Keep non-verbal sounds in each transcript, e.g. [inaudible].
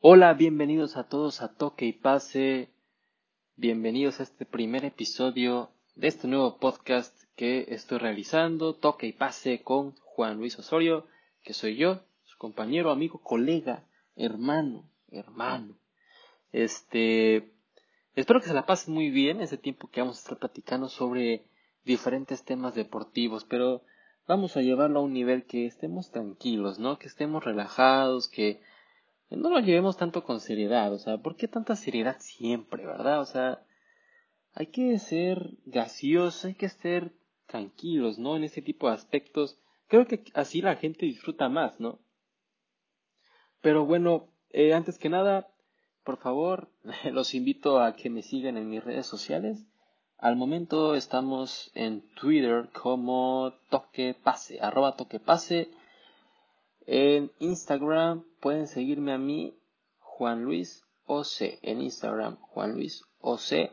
Hola, bienvenidos a todos a Toque y Pase. Bienvenidos a este primer episodio de este nuevo podcast que estoy realizando, Toque y Pase con Juan Luis Osorio, que soy yo, su compañero, amigo, colega, hermano, hermano. Este, espero que se la pasen muy bien ese tiempo que vamos a estar platicando sobre diferentes temas deportivos, pero vamos a llevarlo a un nivel que estemos tranquilos, ¿no? Que estemos relajados, que no lo llevemos tanto con seriedad, o sea, ¿por qué tanta seriedad siempre, verdad? O sea, hay que ser graciosos, hay que ser tranquilos, ¿no? En ese tipo de aspectos. Creo que así la gente disfruta más, ¿no? Pero bueno, eh, antes que nada, por favor, [laughs] los invito a que me sigan en mis redes sociales. Al momento estamos en Twitter como toquepase, arroba toquepase. En Instagram pueden seguirme a mí, Juan Luis OC. En Instagram, Juan Luis OC.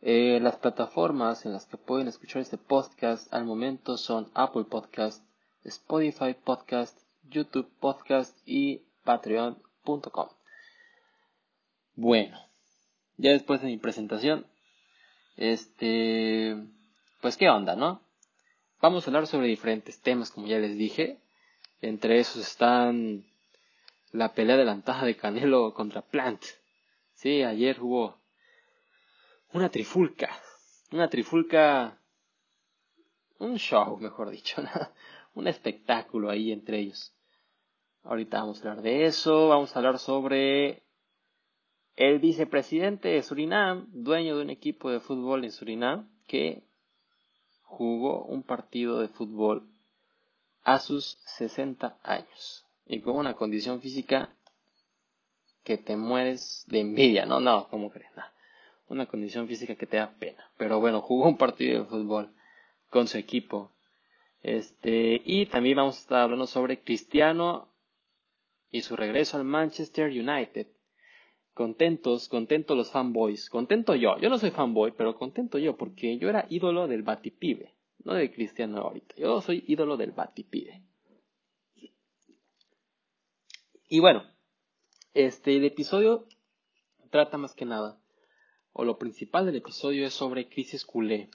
Eh, las plataformas en las que pueden escuchar este podcast al momento son Apple Podcast, Spotify Podcast, YouTube Podcast y Patreon.com. Bueno, ya después de mi presentación, este, pues qué onda, ¿no? Vamos a hablar sobre diferentes temas, como ya les dije. Entre esos están la pelea de la antaja de Canelo contra Plant. Sí, ayer hubo una trifulca. Una trifulca. Un show, mejor dicho. [laughs] un espectáculo ahí entre ellos. Ahorita vamos a hablar de eso. Vamos a hablar sobre el vicepresidente de Surinam, dueño de un equipo de fútbol en Surinam, que jugó un partido de fútbol a sus 60 años y con una condición física que te mueres de envidia, no, no, ¿cómo crees? Una condición física que te da pena. Pero bueno, jugó un partido de fútbol con su equipo. Este, y también vamos a estar hablando sobre Cristiano y su regreso al Manchester United. Contentos, contentos los fanboys. Contento yo. Yo no soy fanboy, pero contento yo porque yo era ídolo del Batipibe, no de Cristiano ahorita. Yo soy ídolo del Batipibe. Y bueno, este el episodio trata más que nada, o lo principal del episodio es sobre crisis culé.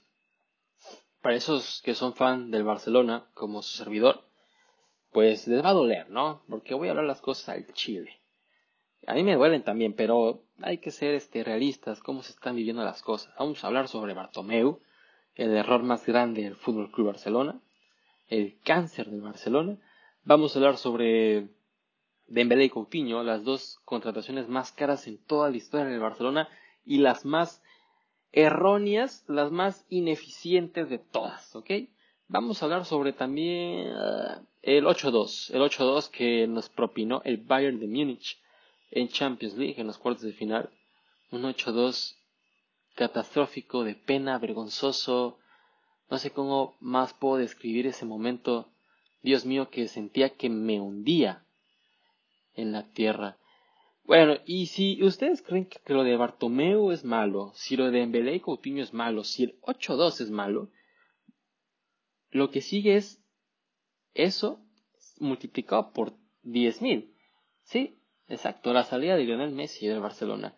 Para esos que son fan del Barcelona, como su servidor, pues les va a doler, ¿no? Porque voy a hablar las cosas al chile. A mí me duelen también, pero hay que ser este, realistas, cómo se están viviendo las cosas. Vamos a hablar sobre Bartomeu, el error más grande del Fútbol Club Barcelona, el cáncer del Barcelona. Vamos a hablar sobre Dembélé y Coutinho, las dos contrataciones más caras en toda la historia del Barcelona y las más erróneas, las más ineficientes de todas, ¿ok? Vamos a hablar sobre también uh, el 8-2, el 8-2 que nos propinó el Bayern de Múnich en Champions League en los cuartos de final. Un 8-2 catastrófico, de pena, vergonzoso. No sé cómo más puedo describir ese momento. Dios mío, que sentía que me hundía en la tierra. Bueno, y si ustedes creen que lo de Bartomeu es malo, si lo de Embele y Coutinho es malo, si el 8-2 es malo, lo que sigue es eso multiplicado por 10.000. ¿Sí? Exacto, la salida de Lionel Messi del Barcelona.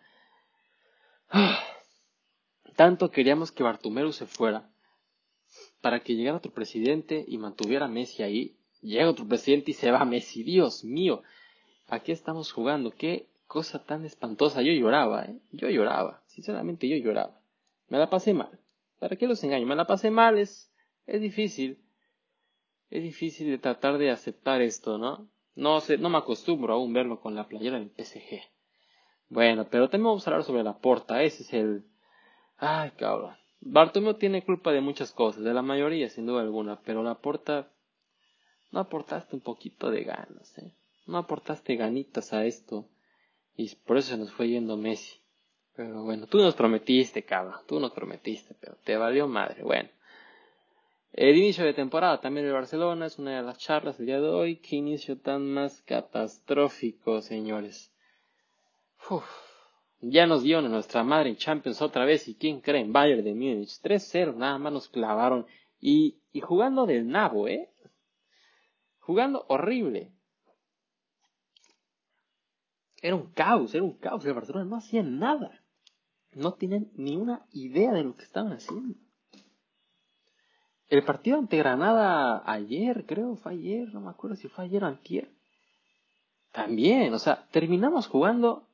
Tanto queríamos que Bartomeu se fuera para que llegara otro presidente y mantuviera a Messi ahí. Llega otro presidente y se va Messi. Dios mío, aquí estamos jugando. Qué cosa tan espantosa. Yo lloraba, ¿eh? Yo lloraba. Sinceramente, yo lloraba. Me la pasé mal. ¿Para qué los engaño? Me la pasé mal. Es, es difícil. Es difícil de tratar de aceptar esto, ¿no? No sé, no me acostumbro aún verlo con la playera del PSG. Bueno, pero también vamos a hablar sobre la porta. Ese es el. Ay, cabrón. Bartomeu tiene culpa de muchas cosas, de la mayoría, sin duda alguna, pero la porta. No aportaste un poquito de ganas, ¿eh? No aportaste ganitas a esto. Y por eso se nos fue yendo Messi. Pero bueno, tú nos prometiste, cabrón. Tú nos prometiste, pero te valió madre. Bueno. El inicio de temporada también de Barcelona es una de las charlas del día de hoy. Qué inicio tan más catastrófico, señores. Ya nos dieron a nuestra madre en Champions otra vez. ¿Y quién cree? En Bayern de Múnich. 3-0 nada más nos clavaron. Y, y jugando del nabo, ¿eh? Jugando horrible. era un caos, era un caos. El Barcelona no hacía nada. No tienen ni una idea de lo que estaban haciendo. El partido ante Granada ayer, creo, fue ayer, no me acuerdo si fue ayer o antier. También, o sea, terminamos jugando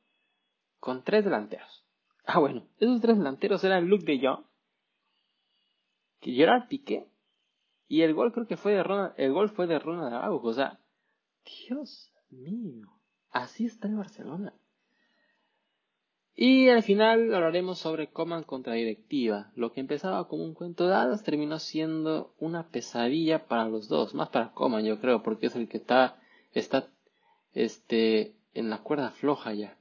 con tres delanteros. Ah, bueno, esos tres delanteros eran Luke de Jong, Gerard Piqué, y el gol creo que fue de Ronald, el gol fue de Ronald Araujo, o sea, Dios mío, así está el Barcelona. Y al final hablaremos sobre Coman contra directiva. Lo que empezaba como un cuento de hadas terminó siendo una pesadilla para los dos, más para Coman yo creo, porque es el que está, está este, en la cuerda floja ya.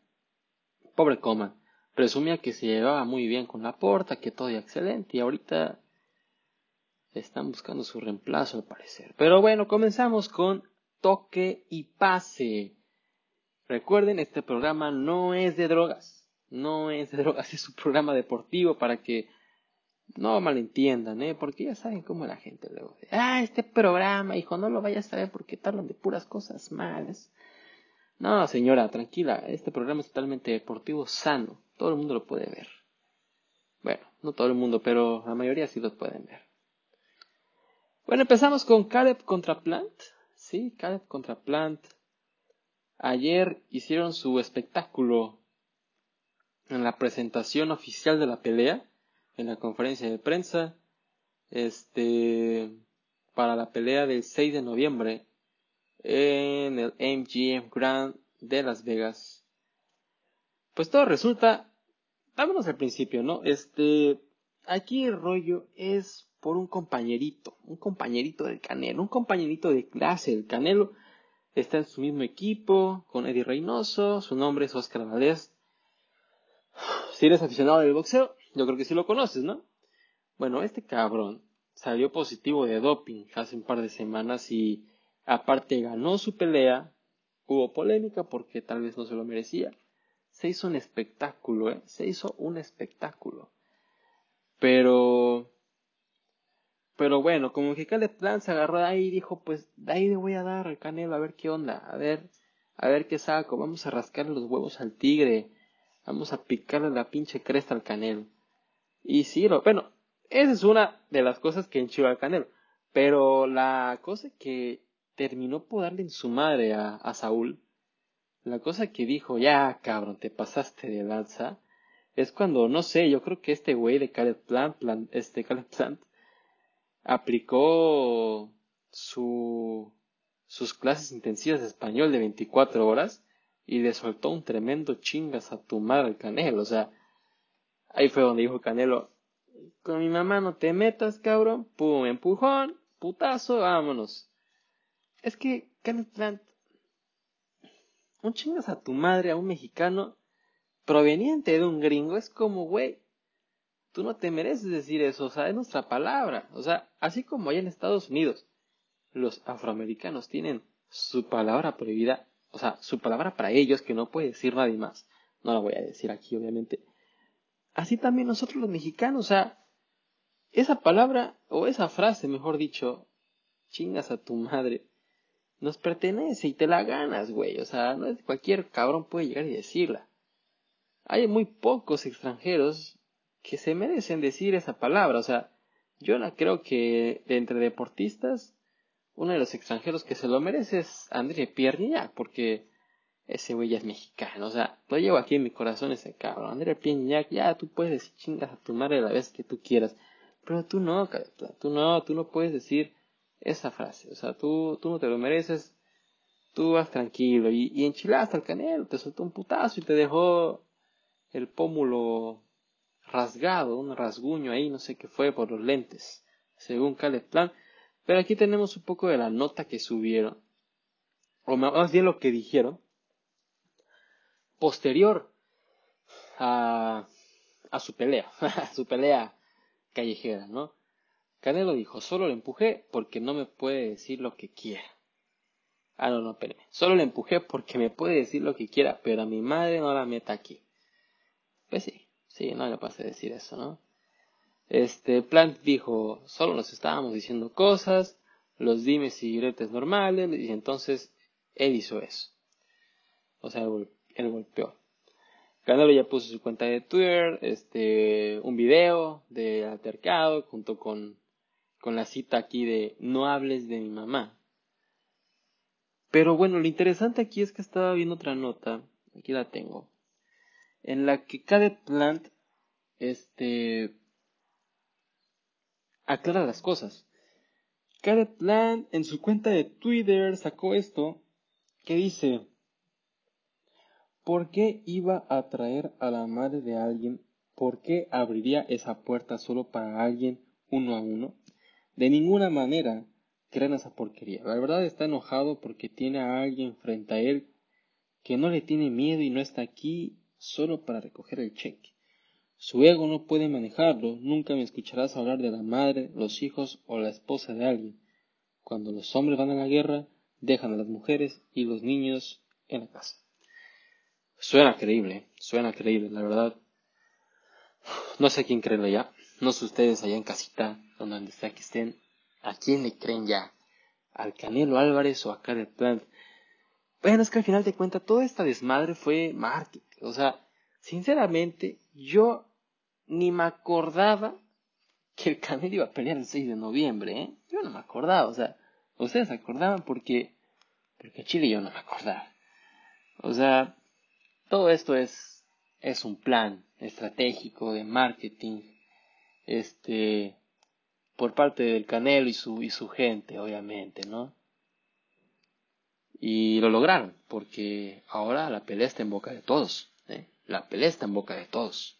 Pobre Coman. Presumía que se llevaba muy bien con la porta, que todo iba excelente, y ahorita están buscando su reemplazo al parecer. Pero bueno, comenzamos con toque y pase. Recuerden, este programa no es de drogas no es de drogas, [laughs] es un programa deportivo para que no malentiendan, ¿eh? Porque ya saben cómo la gente luego ah, este programa, hijo, no lo vayas a ver porque te hablan de puras cosas malas. No, señora, tranquila, este programa es totalmente deportivo, sano, todo el mundo lo puede ver. Bueno, no todo el mundo, pero la mayoría sí lo pueden ver. Bueno, empezamos con Caleb contra Plant. Sí, Caleb contra Plant. Ayer hicieron su espectáculo en la presentación oficial de la pelea, en la conferencia de prensa, este, para la pelea del 6 de noviembre en el MGM Grand de Las Vegas. Pues todo resulta, vámonos al principio, ¿no? Este, aquí el rollo es por un compañerito, un compañerito del Canelo, un compañerito de clase del Canelo. Está en su mismo equipo con Eddie Reynoso, su nombre es Oscar Valdez si eres aficionado del boxeo, yo creo que sí lo conoces, ¿no? Bueno, este cabrón salió positivo de doping hace un par de semanas y aparte ganó su pelea. Hubo polémica porque tal vez no se lo merecía. Se hizo un espectáculo, ¿eh? Se hizo un espectáculo. Pero... Pero bueno, como que Caleb Plan se agarró de ahí y dijo, pues de ahí le voy a dar al Canelo a ver qué onda, a ver, a ver qué saco, vamos a rascarle los huevos al tigre, Vamos a picarle la pinche cresta al canelo. Y sí, lo, bueno, esa es una de las cosas que enchió al canelo. Pero la cosa que terminó por darle en su madre a, Saúl, la cosa que dijo, ya cabrón, te pasaste de lanza, es cuando, no sé, yo creo que este güey de Caleb Plant, este Caleb Plant, aplicó su, sus clases intensivas de español de 24 horas y le soltó un tremendo chingas a tu madre Canelo. O sea, ahí fue donde dijo Canelo, con mi mamá no te metas, cabrón. Pum, empujón, putazo, vámonos. Es que Kenneth Plant, un chingas a tu madre a un mexicano proveniente de un gringo es como, güey, tú no te mereces decir eso, o sea, es nuestra palabra. O sea, así como allá en Estados Unidos, los afroamericanos tienen su palabra prohibida o sea, su palabra para ellos que no puede decir nadie más. No la voy a decir aquí, obviamente. Así también nosotros los mexicanos, o sea, esa palabra, o esa frase, mejor dicho, chingas a tu madre, nos pertenece y te la ganas, güey. O sea, no es cualquier cabrón puede llegar y decirla. Hay muy pocos extranjeros que se merecen decir esa palabra. O sea, yo no creo que entre deportistas uno de los extranjeros que se lo merece es André Pierre porque ese güey ya es mexicano, o sea, lo llevo aquí en mi corazón ese cabrón. André Pierre ya tú puedes decir chingas a tu madre la vez que tú quieras, pero tú no, tú no, tú no puedes decir esa frase, o sea, tú, tú no te lo mereces, tú vas tranquilo, y, y enchilaste al canelo, te soltó un putazo y te dejó el pómulo rasgado, un rasguño ahí, no sé qué fue, por los lentes, según Caleb Plan. Pero aquí tenemos un poco de la nota que subieron, o más bien lo que dijeron, posterior a, a su pelea, [laughs] a su pelea callejera, ¿no? Canelo dijo, solo le empujé porque no me puede decir lo que quiera. Ah, no, no, espérame. Solo le empujé porque me puede decir lo que quiera, pero a mi madre no la meta aquí. Pues sí, sí, no le pase decir eso, ¿no? Este Plant dijo, solo nos estábamos diciendo cosas, los dimes y diretes normales, y entonces él hizo eso. O sea, el golpeó. Canelo ya puso su cuenta de Twitter, este, un video de altercado junto con, con la cita aquí de no hables de mi mamá. Pero bueno, lo interesante aquí es que estaba viendo otra nota, aquí la tengo, en la que Cadet Plant, este, aclara las cosas. Cadet Plant en su cuenta de Twitter sacó esto que dice, ¿Por qué iba a traer a la madre de alguien? ¿Por qué abriría esa puerta solo para alguien uno a uno? De ninguna manera crean esa porquería. La verdad está enojado porque tiene a alguien frente a él que no le tiene miedo y no está aquí solo para recoger el cheque. Su ego no puede manejarlo, nunca me escucharás hablar de la madre, los hijos o la esposa de alguien. Cuando los hombres van a la guerra, dejan a las mujeres y los niños en la casa. Suena creíble, suena creíble, la verdad. No sé quién creen ya. No sé ustedes allá en casita, donde sea que estén, a quién le creen ya. Al Canelo Álvarez o a Karel Plant. Bueno, es que al final de cuentas toda esta desmadre fue marketing. O sea, sinceramente, yo ni me acordaba que el Canelo iba a pelear el 6 de noviembre, ¿eh? Yo no me acordaba, o sea, ustedes se acordaban porque, porque Chile yo no me acordaba. O sea, todo esto es, es un plan estratégico de marketing, este, por parte del Canelo y su, y su gente, obviamente, ¿no? Y lo lograron, porque ahora la pelea está en boca de todos, ¿eh? La pelea está en boca de todos.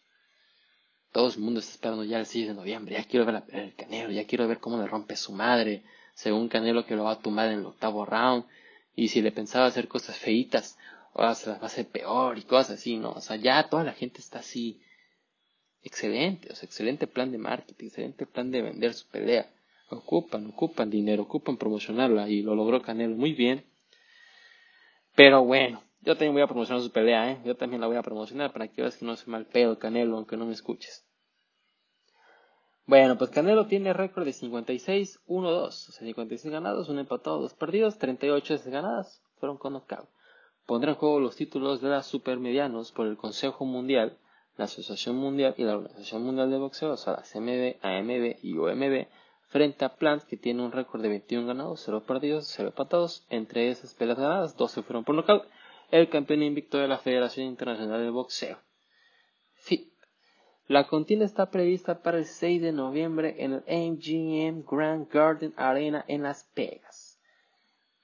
Todo el mundo está esperando ya el 6 de noviembre, ya quiero ver la pelea del Canelo, ya quiero ver cómo le rompe su madre, según Canelo que lo va a tumbar en el octavo round, y si le pensaba hacer cosas feitas, o se las va a hacer peor y cosas así, ¿no? O sea, ya toda la gente está así. Excelente, o sea, excelente plan de marketing, excelente plan de vender su pelea. Ocupan, ocupan dinero, ocupan promocionarla y lo logró Canelo muy bien. Pero bueno, yo también voy a promocionar su pelea, ¿eh? Yo también la voy a promocionar para que veas que no se mal pedo Canelo, aunque no me escuches. Bueno, pues Canelo tiene récord de 56-1-2, o sea, 56 ganados, un empatado, dos perdidos, 38 desganadas, fueron con knockout pondrá en juego los títulos de las supermedianos por el Consejo Mundial, la Asociación Mundial y la Organización Mundial de Boxeo, o sea, las MB, AMB y OMB, frente a Plant, que tiene un récord de 21 ganados, 0 perdidos, 0 empatados. Entre esas peleas ganadas, 12 fueron por nocaut. El campeón invicto de la Federación Internacional de Boxeo. Sí. La contienda está prevista para el 6 de noviembre en el MGM Grand Garden Arena en Las Vegas.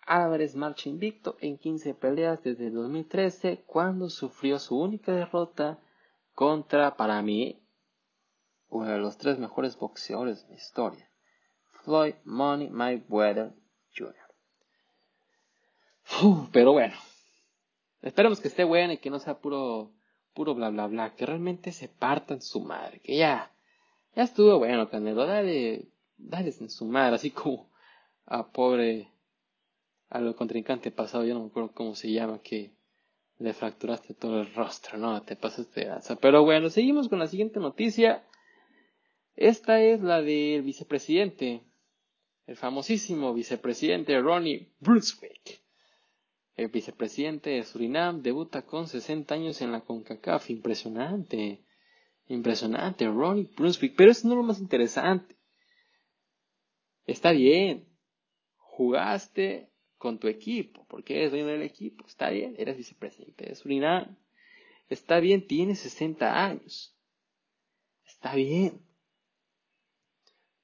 Álvarez marcha invicto en 15 peleas desde 2013 cuando sufrió su única derrota contra, para mí, uno de los tres mejores boxeadores de la historia, Floyd Money Mayweather Jr. pero bueno, esperemos que esté bueno y que no sea puro, puro bla bla bla, que realmente se partan su madre, que ya, ya estuvo bueno, Canelo, dale, dale en su madre, así como a pobre a lo contrincante pasado, yo no me acuerdo cómo se llama, que le fracturaste todo el rostro, ¿no? Te pasaste de. Pero bueno, seguimos con la siguiente noticia. Esta es la del vicepresidente, el famosísimo vicepresidente Ronnie Brunswick. El vicepresidente de Surinam debuta con 60 años en la CONCACAF. Impresionante. Impresionante, Ronnie Brunswick. Pero eso no es lo más interesante. Está bien. Jugaste con tu equipo, porque eres dueño del equipo, está bien, eres vicepresidente de Surinam, está bien, tienes 60 años, está bien.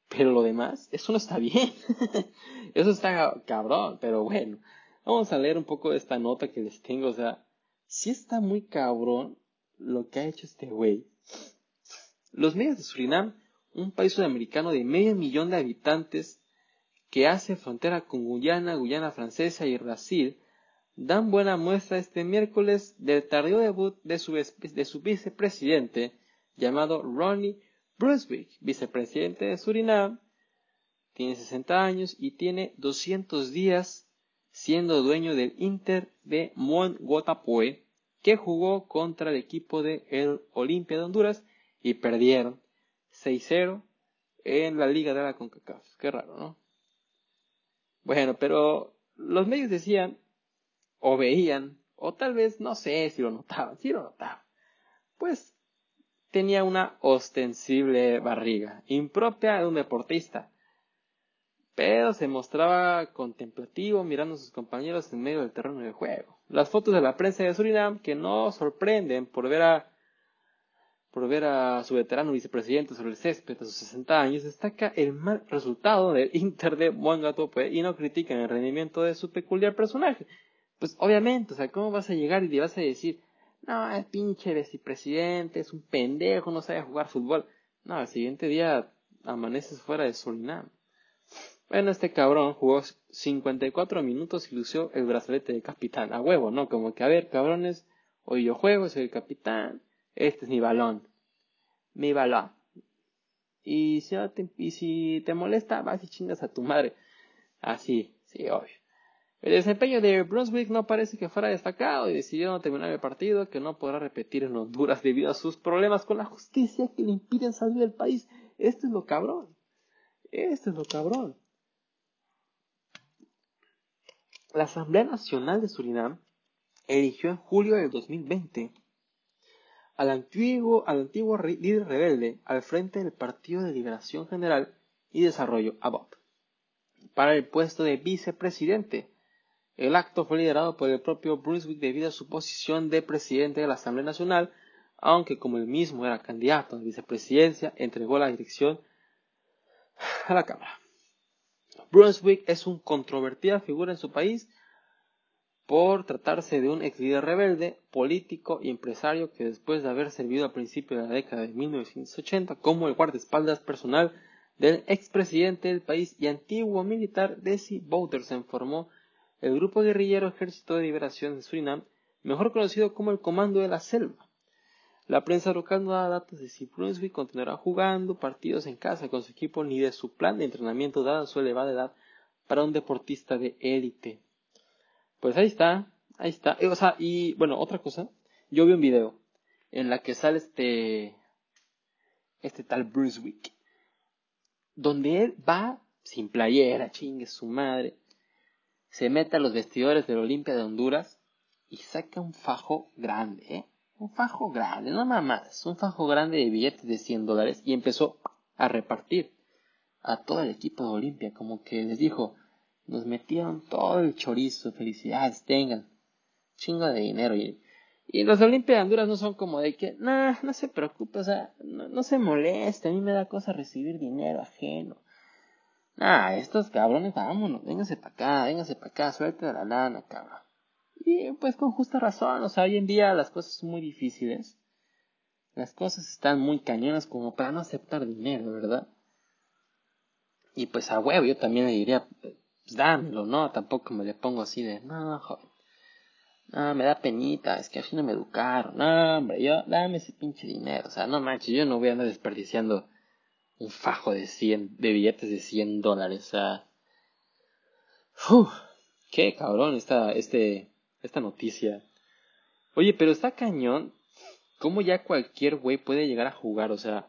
Pero lo demás, eso no está bien. [laughs] eso está cabrón, pero bueno, vamos a leer un poco de esta nota que les tengo, o sea, si está muy cabrón lo que ha hecho este güey. Los medios de Surinam, un país sudamericano de medio millón de habitantes, que hace frontera con Guyana, Guyana Francesa y Brasil, dan buena muestra este miércoles del tardío debut de su, de su vicepresidente, llamado Ronnie Brunswick, vicepresidente de Surinam. Tiene 60 años y tiene 200 días siendo dueño del Inter de Mongotapoe, que jugó contra el equipo de el Olimpia de Honduras y perdieron 6-0 en la Liga de la CONCACAF. Qué raro, ¿no? Bueno, pero los medios decían, o veían, o tal vez no sé si lo notaban, si lo notaban, pues tenía una ostensible barriga, impropia de un deportista, pero se mostraba contemplativo mirando a sus compañeros en medio del terreno de juego. Las fotos de la prensa de Surinam que no sorprenden por ver a por ver a su veterano vicepresidente sobre el césped a sus 60 años, destaca el mal resultado del [laughs] Inter de Tope y no critican el rendimiento de su peculiar personaje. Pues obviamente, o sea, ¿cómo vas a llegar y le vas a decir, no, es pinche vicepresidente, es un pendejo, no sabe jugar fútbol? No, al siguiente día amaneces fuera de Surinam. Bueno, este cabrón jugó 54 minutos y lució el brazalete de capitán. A huevo, ¿no? Como que, a ver, cabrones, hoy yo juego, soy el capitán este es mi balón. Mi balón. Y si, te, y si te molesta, vas y chingas a tu madre. Así, sí, obvio. El desempeño de Brunswick no parece que fuera destacado y decidió no terminar el partido que no podrá repetir en Honduras debido a sus problemas con la justicia que le impiden salir del país. Esto es lo cabrón. Esto es lo cabrón. La Asamblea Nacional de Surinam eligió en julio del 2020 al antiguo, al antiguo líder rebelde al frente del Partido de Liberación General y Desarrollo, ABOP, para el puesto de vicepresidente. El acto fue liderado por el propio Brunswick debido a su posición de presidente de la Asamblea Nacional, aunque como él mismo era candidato a la vicepresidencia, entregó la dirección a la Cámara. Brunswick es una controvertida figura en su país por tratarse de un ex líder rebelde, político y empresario que después de haber servido al principio de la década de 1980 como el guardaespaldas personal del expresidente del país y antiguo militar Desi Boutersen formó el grupo guerrillero Ejército de Liberación de Surinam, mejor conocido como el Comando de la Selva. La prensa local no da datos de si Brunswick continuará jugando partidos en casa con su equipo ni de su plan de entrenamiento dada su elevada edad para un deportista de élite. Pues ahí está, ahí está. Eh, o sea, y bueno, otra cosa, yo vi un video en la que sale este, este tal Bruce Wick, donde él va sin playera, chingue su madre, se mete a los vestidores del Olimpia de Honduras y saca un fajo grande, ¿eh? Un fajo grande, no mamadas, un fajo grande de billetes de 100 dólares y empezó a repartir a todo el equipo de Olimpia, como que les dijo, nos metieron todo el chorizo, felicidades, tengan. Chingo de dinero. Y, y los Olimpia de Honduras no son como de que, nah, no se preocupe, o sea, no, se moleste, a mí me da cosa recibir dinero ajeno. Nah, estos cabrones, vámonos, vénganse para acá, vénganse para acá, suerte de la lana, cabrón. Y pues con justa razón, o sea, hoy en día las cosas son muy difíciles. Las cosas están muy cañonas como para no aceptar dinero, ¿verdad? Y pues a huevo, yo también le diría, pues dámelo, ¿no? Tampoco me le pongo así de, no, joven. No, me da penita, es que así no me educaron. No, hombre, yo, dame ese pinche dinero. O sea, no manches, yo no voy a andar desperdiciando un fajo de 100, de billetes de 100 dólares. O sea, uf, qué cabrón esta, este, esta noticia. Oye, pero está cañón. ¿Cómo ya cualquier güey puede llegar a jugar? O sea,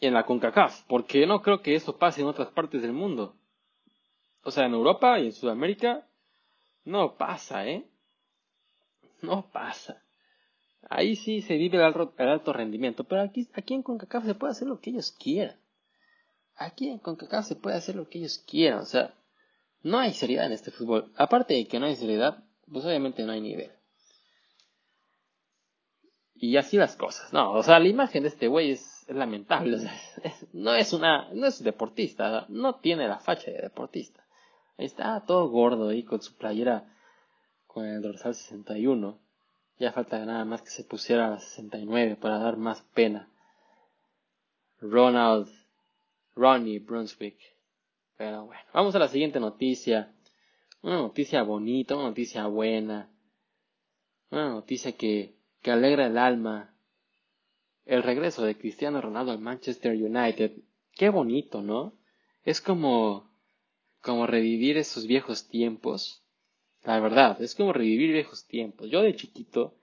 en la CONCACAF. Porque no creo que eso pase en otras partes del mundo. O sea, en Europa y en Sudamérica no pasa, ¿eh? No pasa. Ahí sí se vive el alto, rendimiento, pero aquí, aquí en CONCACAF se puede hacer lo que ellos quieran. Aquí en CONCACAF se puede hacer lo que ellos quieran, o sea, no hay seriedad en este fútbol. Aparte de que no hay seriedad, pues obviamente no hay nivel. Y así las cosas, no, o sea, la imagen de este güey es, lamentable, no es una, no es deportista, no tiene la facha de deportista. Está todo gordo ahí con su playera con el dorsal 61. Ya falta nada más que se pusiera a la 69 para dar más pena. Ronald, Ronnie Brunswick. Pero bueno, vamos a la siguiente noticia. Una noticia bonita, una noticia buena. Una noticia que, que alegra el alma. El regreso de Cristiano Ronaldo al Manchester United. Qué bonito, ¿no? Es como como revivir esos viejos tiempos. La verdad, es como revivir viejos tiempos. Yo de chiquito,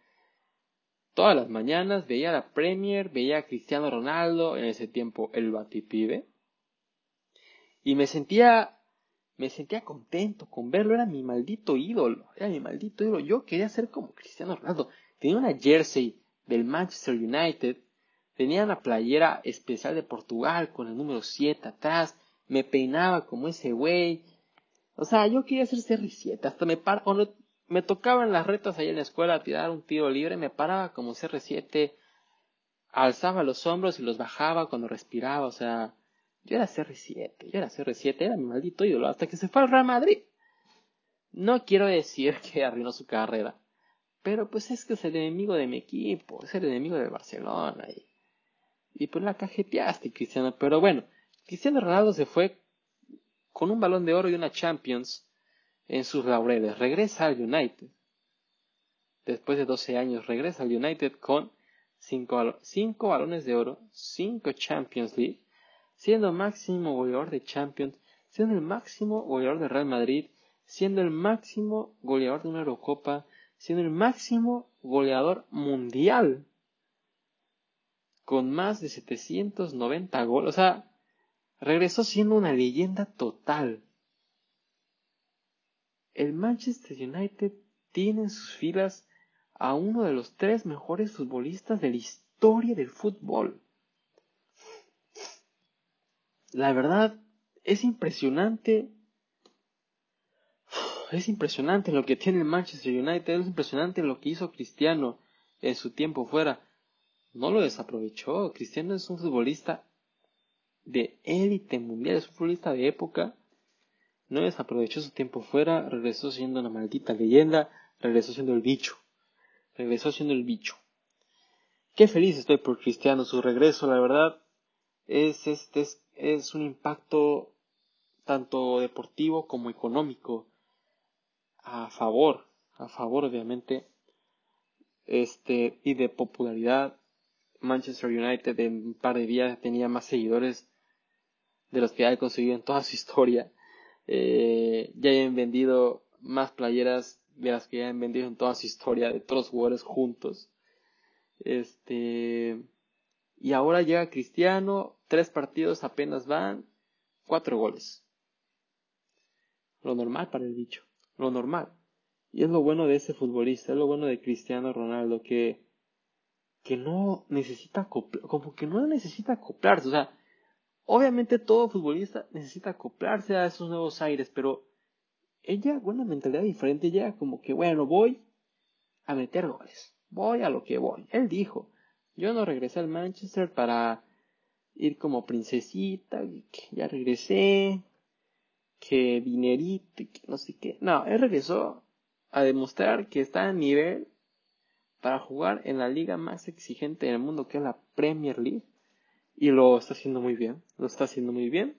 todas las mañanas veía la Premier, veía a Cristiano Ronaldo, en ese tiempo el Batipibe, y me sentía me sentía contento con verlo, era mi maldito ídolo, era mi maldito ídolo. Yo quería ser como Cristiano Ronaldo. Tenía una jersey del Manchester United, tenía una playera especial de Portugal con el número 7 atrás, me peinaba como ese güey. O sea, yo quería ser CR7, hasta me par cuando me tocaban las retas ahí en la escuela a tirar un tiro libre, me paraba como CR7, alzaba los hombros y los bajaba cuando respiraba, o sea, yo era CR7, yo era CR7, era mi maldito ídolo, hasta que se fue al Real Madrid. No quiero decir que arruinó su carrera, pero pues es que es el enemigo de mi equipo, es el enemigo de Barcelona. Y, y pues la cajeteaste, Cristiano. Pero bueno, Cristiano Ronaldo se fue con un balón de oro y una Champions en sus laureles. Regresa al United. Después de 12 años regresa al United con 5 cinco balones de oro, 5 Champions League siendo máximo goleador de Champions, siendo el máximo goleador de Real Madrid, siendo el máximo goleador de una Eurocopa, siendo el máximo goleador mundial con más de 790 goles. O sea, regresó siendo una leyenda total. El Manchester United tiene en sus filas a uno de los tres mejores futbolistas de la historia del fútbol la verdad es impresionante. Es impresionante lo que tiene el Manchester United, es impresionante lo que hizo Cristiano en su tiempo fuera. No lo desaprovechó. Cristiano es un futbolista de élite mundial, es un futbolista de época. No desaprovechó su tiempo fuera, regresó siendo una maldita leyenda, regresó siendo el bicho. Regresó siendo el bicho. Qué feliz estoy por Cristiano, su regreso, la verdad es, este, es, un impacto tanto deportivo como económico a favor, a favor obviamente, este, y de popularidad. Manchester United en un par de días tenía más seguidores de los que ha conseguido en toda su historia. Eh, ya hayan vendido más playeras de las que ya han vendido en toda su historia de todos los jugadores juntos. Este, y ahora llega Cristiano, tres partidos apenas van, cuatro goles. Lo normal para el bicho, lo normal. Y es lo bueno de ese futbolista, es lo bueno de Cristiano Ronaldo, que, que no necesita como que no necesita acoplarse. O sea, obviamente todo futbolista necesita acoplarse a esos nuevos aires, pero ella con una mentalidad diferente, llega como que, bueno, voy a meter goles, voy a lo que voy. Él dijo, yo no regresé al Manchester para ir como princesita, que ya regresé, que dinerito, que no sé qué. No, él regresó a demostrar que está a nivel para jugar en la liga más exigente del mundo, que es la Premier League. Y lo está haciendo muy bien, lo está haciendo muy bien.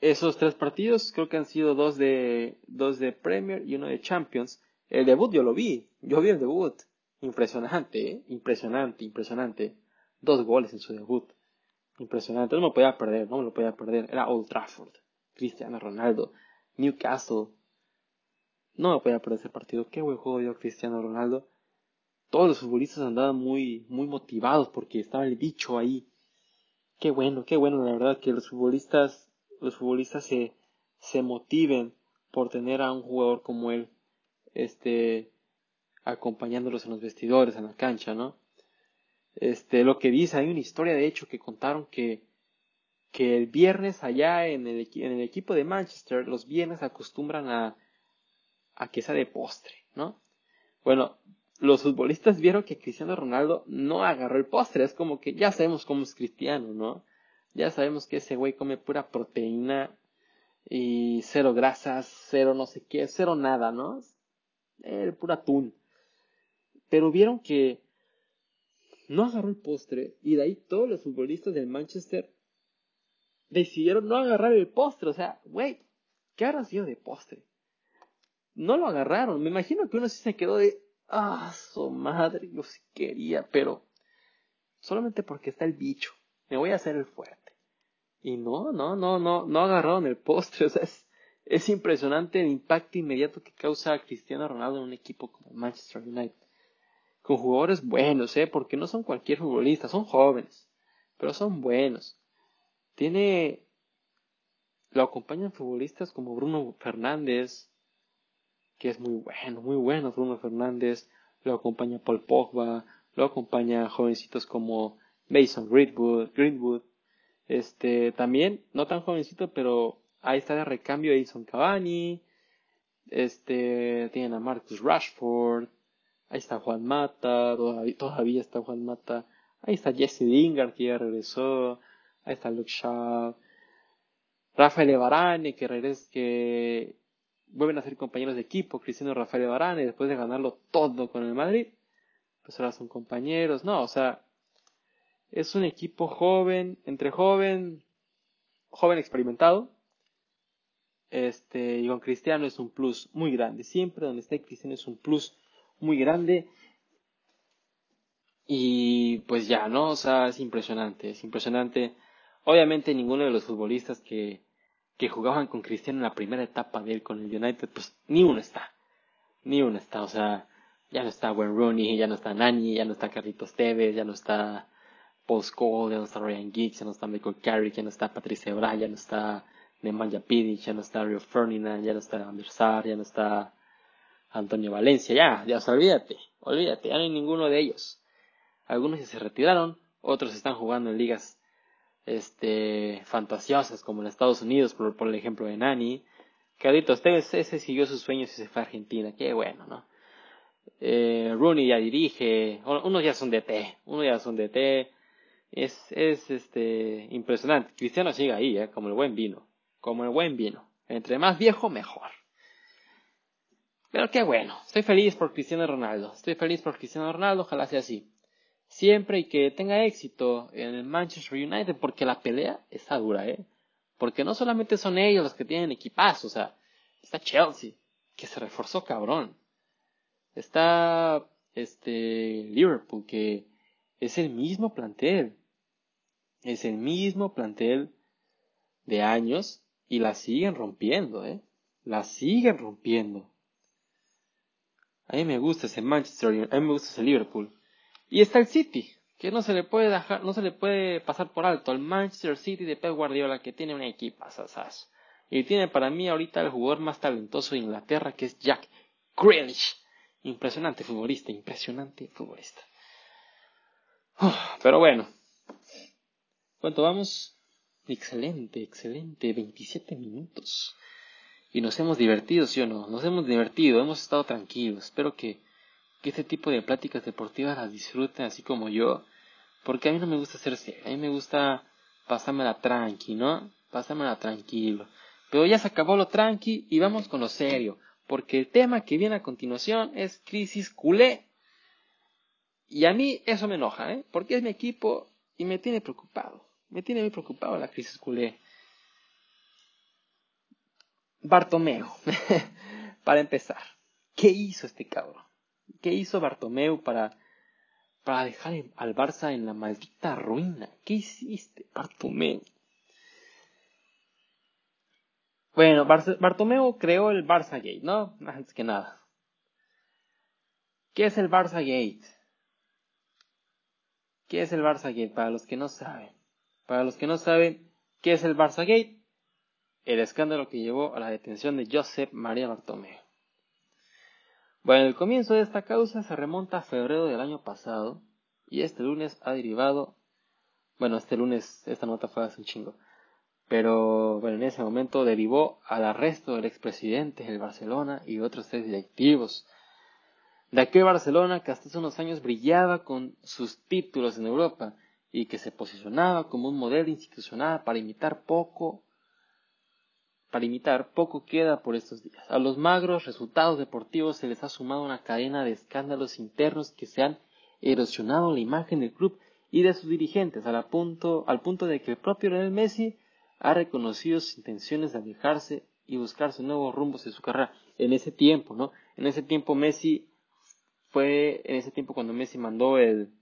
Esos tres partidos creo que han sido dos de, dos de Premier y uno de Champions. El debut yo lo vi, yo vi el debut. Impresionante, ¿eh? impresionante, impresionante. Dos goles en su debut. Impresionante. No me podía perder, no me lo podía perder. Era Old Trafford, Cristiano Ronaldo, Newcastle. No me podía perder ese partido. Qué buen juego dio Cristiano Ronaldo. Todos los futbolistas andaban muy, muy motivados porque estaba el bicho ahí. Qué bueno, qué bueno, la verdad, que los futbolistas, los futbolistas se, se motiven por tener a un jugador como él. Este, acompañándolos en los vestidores, en la cancha, ¿no? Este, lo que dice, hay una historia de hecho que contaron que, que el viernes allá en el, en el equipo de Manchester, los viernes acostumbran a, a que sea de postre, ¿no? Bueno, los futbolistas vieron que Cristiano Ronaldo no agarró el postre, es como que ya sabemos cómo es Cristiano, ¿no? Ya sabemos que ese güey come pura proteína y cero grasas, cero no sé qué, cero nada, ¿no? El puro atún. Pero vieron que no agarró el postre y de ahí todos los futbolistas del Manchester decidieron no agarrar el postre. O sea, güey, ¿qué habrá sido de postre? No lo agarraron. Me imagino que uno sí se quedó de, ah, su madre, yo sí quería, pero solamente porque está el bicho. Me voy a hacer el fuerte. Y no, no, no, no, no agarraron el postre. [laughs] O sea, es, es impresionante el impacto inmediato que causa Cristiano Ronaldo en un equipo como Manchester United con jugadores buenos, ¿eh? Porque no son cualquier futbolista, son jóvenes, pero son buenos. Tiene lo acompañan futbolistas como Bruno Fernández, que es muy bueno, muy bueno Bruno Fernández, lo acompaña Paul Pogba, lo acompaña jovencitos como Mason Greenwood, Greenwood, este, también, no tan jovencito, pero ahí está de recambio Edison Cavani, este, tienen a Marcus Rashford, ahí está Juan Mata, todavía, está Juan Mata, ahí está Jesse Lingard que ya regresó, ahí está Luke Shaw, Rafael Varane que regresa, vuelven a ser compañeros de equipo, Cristiano Rafael Varane, después de ganarlo todo con el Madrid, pues ahora son compañeros, no, o sea, es un equipo joven, entre joven, joven experimentado, este, y con Cristiano es un plus muy grande, siempre donde esté Cristiano es un plus muy grande, y pues ya, ¿no? O sea, es impresionante, es impresionante. Obviamente ninguno de los futbolistas que, que jugaban con Cristiano en la primera etapa de él con el United, pues ni uno está. Ni uno está. O sea, ya no está Wayne Rooney, ya no está Nani, ya no está Carlitos Tevez, ya no está Paul Scholes, ya no está Ryan Giggs, ya no está Michael Carrick, ya no está Patricia Ebra, ya no está Nemanja Pidic, ya no está Rio Ferdinand, ya no está Andersar, ya no está Antonio Valencia, ya, ya, olvídate, olvídate, ya no hay ninguno de ellos. Algunos ya se retiraron, otros están jugando en ligas este, fantasiosas como en Estados Unidos, por, por el ejemplo de Nani. Carlitos Tevez, ese siguió sus sueños y se fue a Argentina, qué bueno, ¿no? Eh, Rooney ya dirige, unos ya son de T, unos ya son de T, es, es este, impresionante. Cristiano sigue ahí, ¿eh? como el buen vino, como el buen vino. Entre más viejo, mejor. Pero qué bueno, estoy feliz por Cristiano Ronaldo, estoy feliz por Cristiano Ronaldo, ojalá sea así siempre y que tenga éxito en el Manchester United, porque la pelea está dura, ¿eh? Porque no solamente son ellos los que tienen equipazo, o sea, está Chelsea, que se reforzó cabrón. Está este Liverpool, que es el mismo plantel. Es el mismo plantel de años y la siguen rompiendo, ¿eh? La siguen rompiendo. A mí me gusta ese Manchester a mí me gusta ese Liverpool. Y está el City, que no se le puede dejar, no se le puede pasar por alto. El Manchester City de Pep Guardiola, que tiene una equipa sasazo. Y tiene para mí ahorita el jugador más talentoso de Inglaterra, que es Jack Grealish. Impresionante futbolista, impresionante futbolista. pero bueno. ¿Cuánto vamos? Excelente, excelente. 27 minutos. Y nos hemos divertido, ¿sí o no? Nos hemos divertido, hemos estado tranquilos. Espero que que este tipo de pláticas deportivas las disfruten así como yo, porque a mí no me gusta hacer serio, a mí me gusta pasármela tranqui, ¿no? Pasármela tranquilo. Pero ya se acabó lo tranqui y vamos con lo serio, porque el tema que viene a continuación es crisis culé. Y a mí eso me enoja, ¿eh? Porque es mi equipo y me tiene preocupado. Me tiene muy preocupado la crisis culé. Bartomeo. [laughs] Para empezar, ¿qué hizo este cabrón? ¿Qué hizo Bartomeu para, para dejar al Barça en la maldita ruina? ¿Qué hiciste, Bartomeu? Bueno, Bartomeu creó el Barça Gate, ¿no? Antes que nada. ¿Qué es el Barça Gate? ¿Qué es el Barça Gate? Para los que no saben. Para los que no saben, ¿qué es el Barça Gate? El escándalo que llevó a la detención de Josep María Bartomeu. Bueno, el comienzo de esta causa se remonta a febrero del año pasado y este lunes ha derivado, bueno, este lunes esta nota fue hace un chingo, pero bueno, en ese momento derivó al arresto del expresidente del Barcelona y otros tres directivos. De aquel Barcelona que hasta hace unos años brillaba con sus títulos en Europa y que se posicionaba como un modelo institucional para imitar poco para imitar, poco queda por estos días. A los magros resultados deportivos se les ha sumado una cadena de escándalos internos que se han erosionado la imagen del club y de sus dirigentes, al punto, al punto de que el propio Lionel Messi ha reconocido sus intenciones de alejarse y buscarse nuevos rumbos en su carrera. En ese tiempo, ¿no? En ese tiempo Messi fue, en ese tiempo cuando Messi mandó el,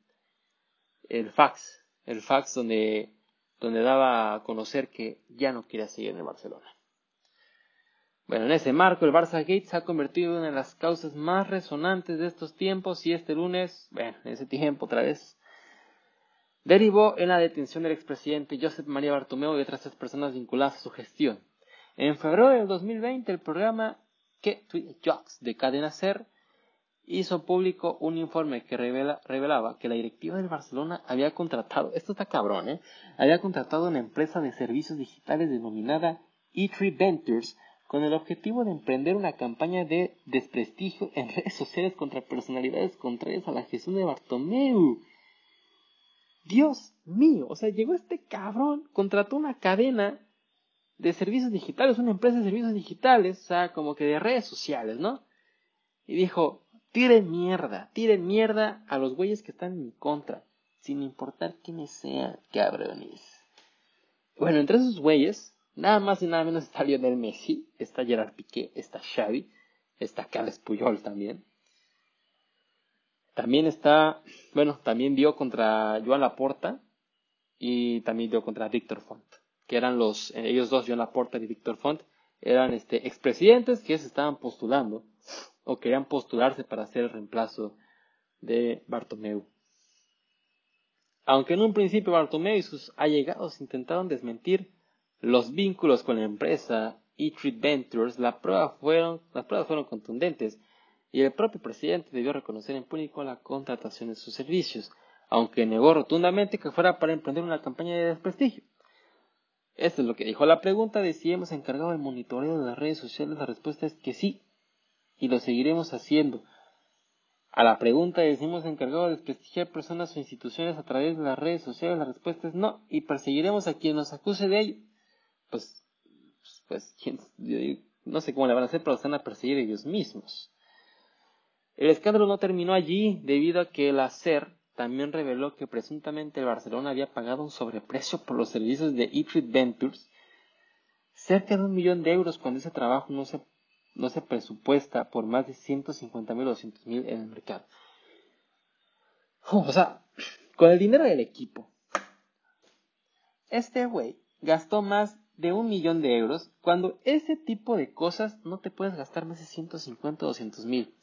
el fax, el fax donde, donde daba a conocer que ya no quería seguir en el Barcelona. Bueno, en ese marco, el Barça Gate se ha convertido en una de las causas más resonantes de estos tiempos y este lunes, bueno, en ese tiempo otra vez, derivó en la detención del expresidente Josep María Bartomeu y otras tres personas vinculadas a su gestión. En febrero del 2020, el programa que Jocks de Cadena Ser hizo público un informe que revela, revelaba que la directiva del Barcelona había contratado, esto está cabrón, ¿eh? había contratado una empresa de servicios digitales denominada E3 Ventures con el objetivo de emprender una campaña de desprestigio en [laughs] redes sociales contra personalidades contrarias a la gestión de Bartomeu. Dios mío, o sea, llegó este cabrón, contrató una cadena de servicios digitales, una empresa de servicios digitales, o sea, como que de redes sociales, ¿no? Y dijo, Tiren mierda, tiren mierda a los güeyes que están en mi contra, sin importar quiénes sean, cabrones. Bueno, entre esos güeyes, nada más y nada menos está Lionel Messi, está Gerard Piqué, está Xavi, está Carles Puyol también. También está, bueno, también dio contra Joan Laporta y también dio contra Víctor Font, que eran los, eh, ellos dos, Joan Laporta y Víctor Font, eran este, expresidentes que se estaban postulando o querían postularse para ser el reemplazo de Bartomeu. Aunque en un principio Bartomeu y sus allegados intentaron desmentir los vínculos con la empresa E-Treat Ventures, la prueba fueron, las pruebas fueron contundentes y el propio presidente debió reconocer en público la contratación de sus servicios, aunque negó rotundamente que fuera para emprender una campaña de desprestigio. Esto es lo que dijo. La pregunta de si hemos encargado el monitoreo de las redes sociales, la respuesta es que sí, y lo seguiremos haciendo. A la pregunta de si hemos encargado de desprestigiar personas o instituciones a través de las redes sociales, la respuesta es no, y perseguiremos a quien nos acuse de ello. Pues, pues, no sé cómo le van a hacer, pero están a perseguir ellos mismos. El escándalo no terminó allí, debido a que el ACER también reveló que presuntamente el Barcelona había pagado un sobreprecio por los servicios de e Ventures, cerca de un millón de euros cuando ese trabajo no se no se presupuesta por más de 150 mil o 200 mil en el mercado. o sea, con el dinero del equipo, este güey gastó más de un millón de euros cuando ese tipo de cosas no te puedes gastar más de 150 o 200 mil.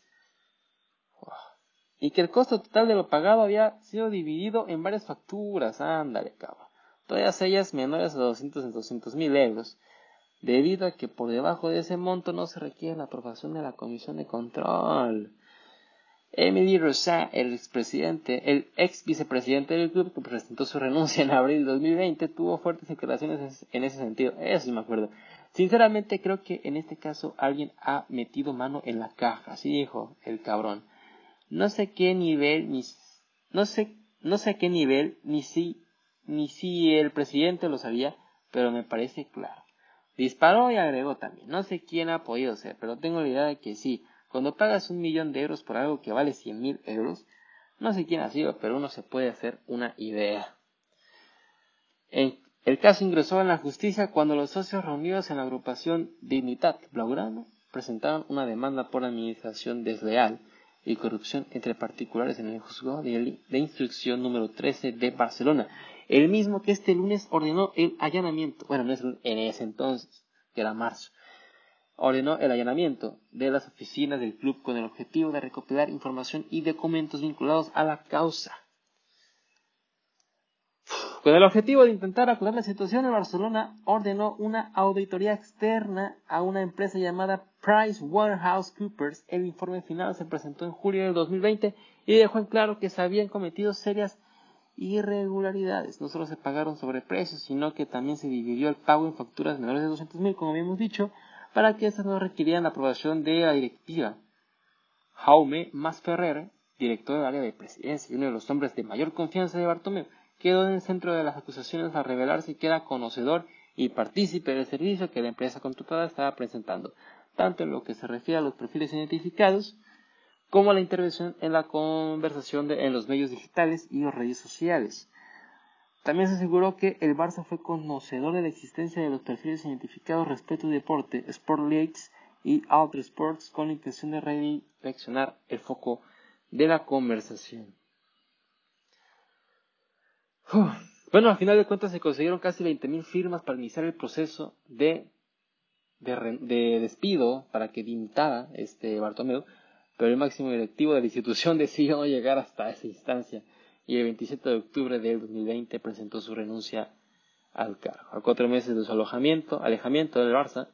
Y que el costo total de lo pagado había sido dividido en varias facturas. Ándale, cabrón. Todas ellas menores a 200 en 200 mil euros debido a que por debajo de ese monto no se requiere la aprobación de la Comisión de Control. Emily Rosa, el expresidente, el ex vicepresidente del club que presentó su renuncia en abril de 2020, tuvo fuertes declaraciones en ese sentido. Eso sí me acuerdo. Sinceramente creo que en este caso alguien ha metido mano en la caja, así dijo el cabrón. No sé qué nivel, ni, no sé, no sé a qué nivel, ni si, ni si el presidente lo sabía, pero me parece claro. Disparó y agregó también. No sé quién ha podido ser, pero tengo la idea de que sí. Cuando pagas un millón de euros por algo que vale cien mil euros, no sé quién ha sido, pero uno se puede hacer una idea. el caso ingresó en la justicia cuando los socios reunidos en la agrupación Dignidad Blaugrana presentaron una demanda por administración desleal y corrupción entre particulares en el juzgado de, de instrucción número 13 de Barcelona, el mismo que este lunes ordenó el allanamiento, bueno, no es en ese entonces, que era marzo, ordenó el allanamiento de las oficinas del club con el objetivo de recopilar información y documentos vinculados a la causa. Con el objetivo de intentar aclarar la situación, el Barcelona ordenó una auditoría externa a una empresa llamada PricewaterhouseCoopers. El informe final se presentó en julio del 2020 y dejó en claro que se habían cometido serias irregularidades. No solo se pagaron sobreprecios, sino que también se dividió el pago en facturas menores de 200 mil, como habíamos dicho, para que estas no requirieran la aprobación de la directiva. Jaume Masferrer, director del área de presidencia y uno de los hombres de mayor confianza de Bartomeu, quedó en el centro de las acusaciones al revelarse que era conocedor y partícipe del servicio que la empresa contratada estaba presentando, tanto en lo que se refiere a los perfiles identificados, como la intervención en la conversación en los medios digitales y las redes sociales. También se aseguró que el Barça fue conocedor de la existencia de los perfiles identificados respecto deporte, Sport Leaks y Outer Sports con la intención de redireccionar el foco de la conversación. Bueno, al final de cuentas se consiguieron casi 20.000 firmas para iniciar el proceso de, de, despido para que dimitara este Bartomeu pero el máximo directivo de la institución [laughs] decidió no llegar hasta esa instancia y el 27 de octubre del 2020 presentó su renuncia al cargo. A cuatro meses de su alojamiento, alejamiento del Barça,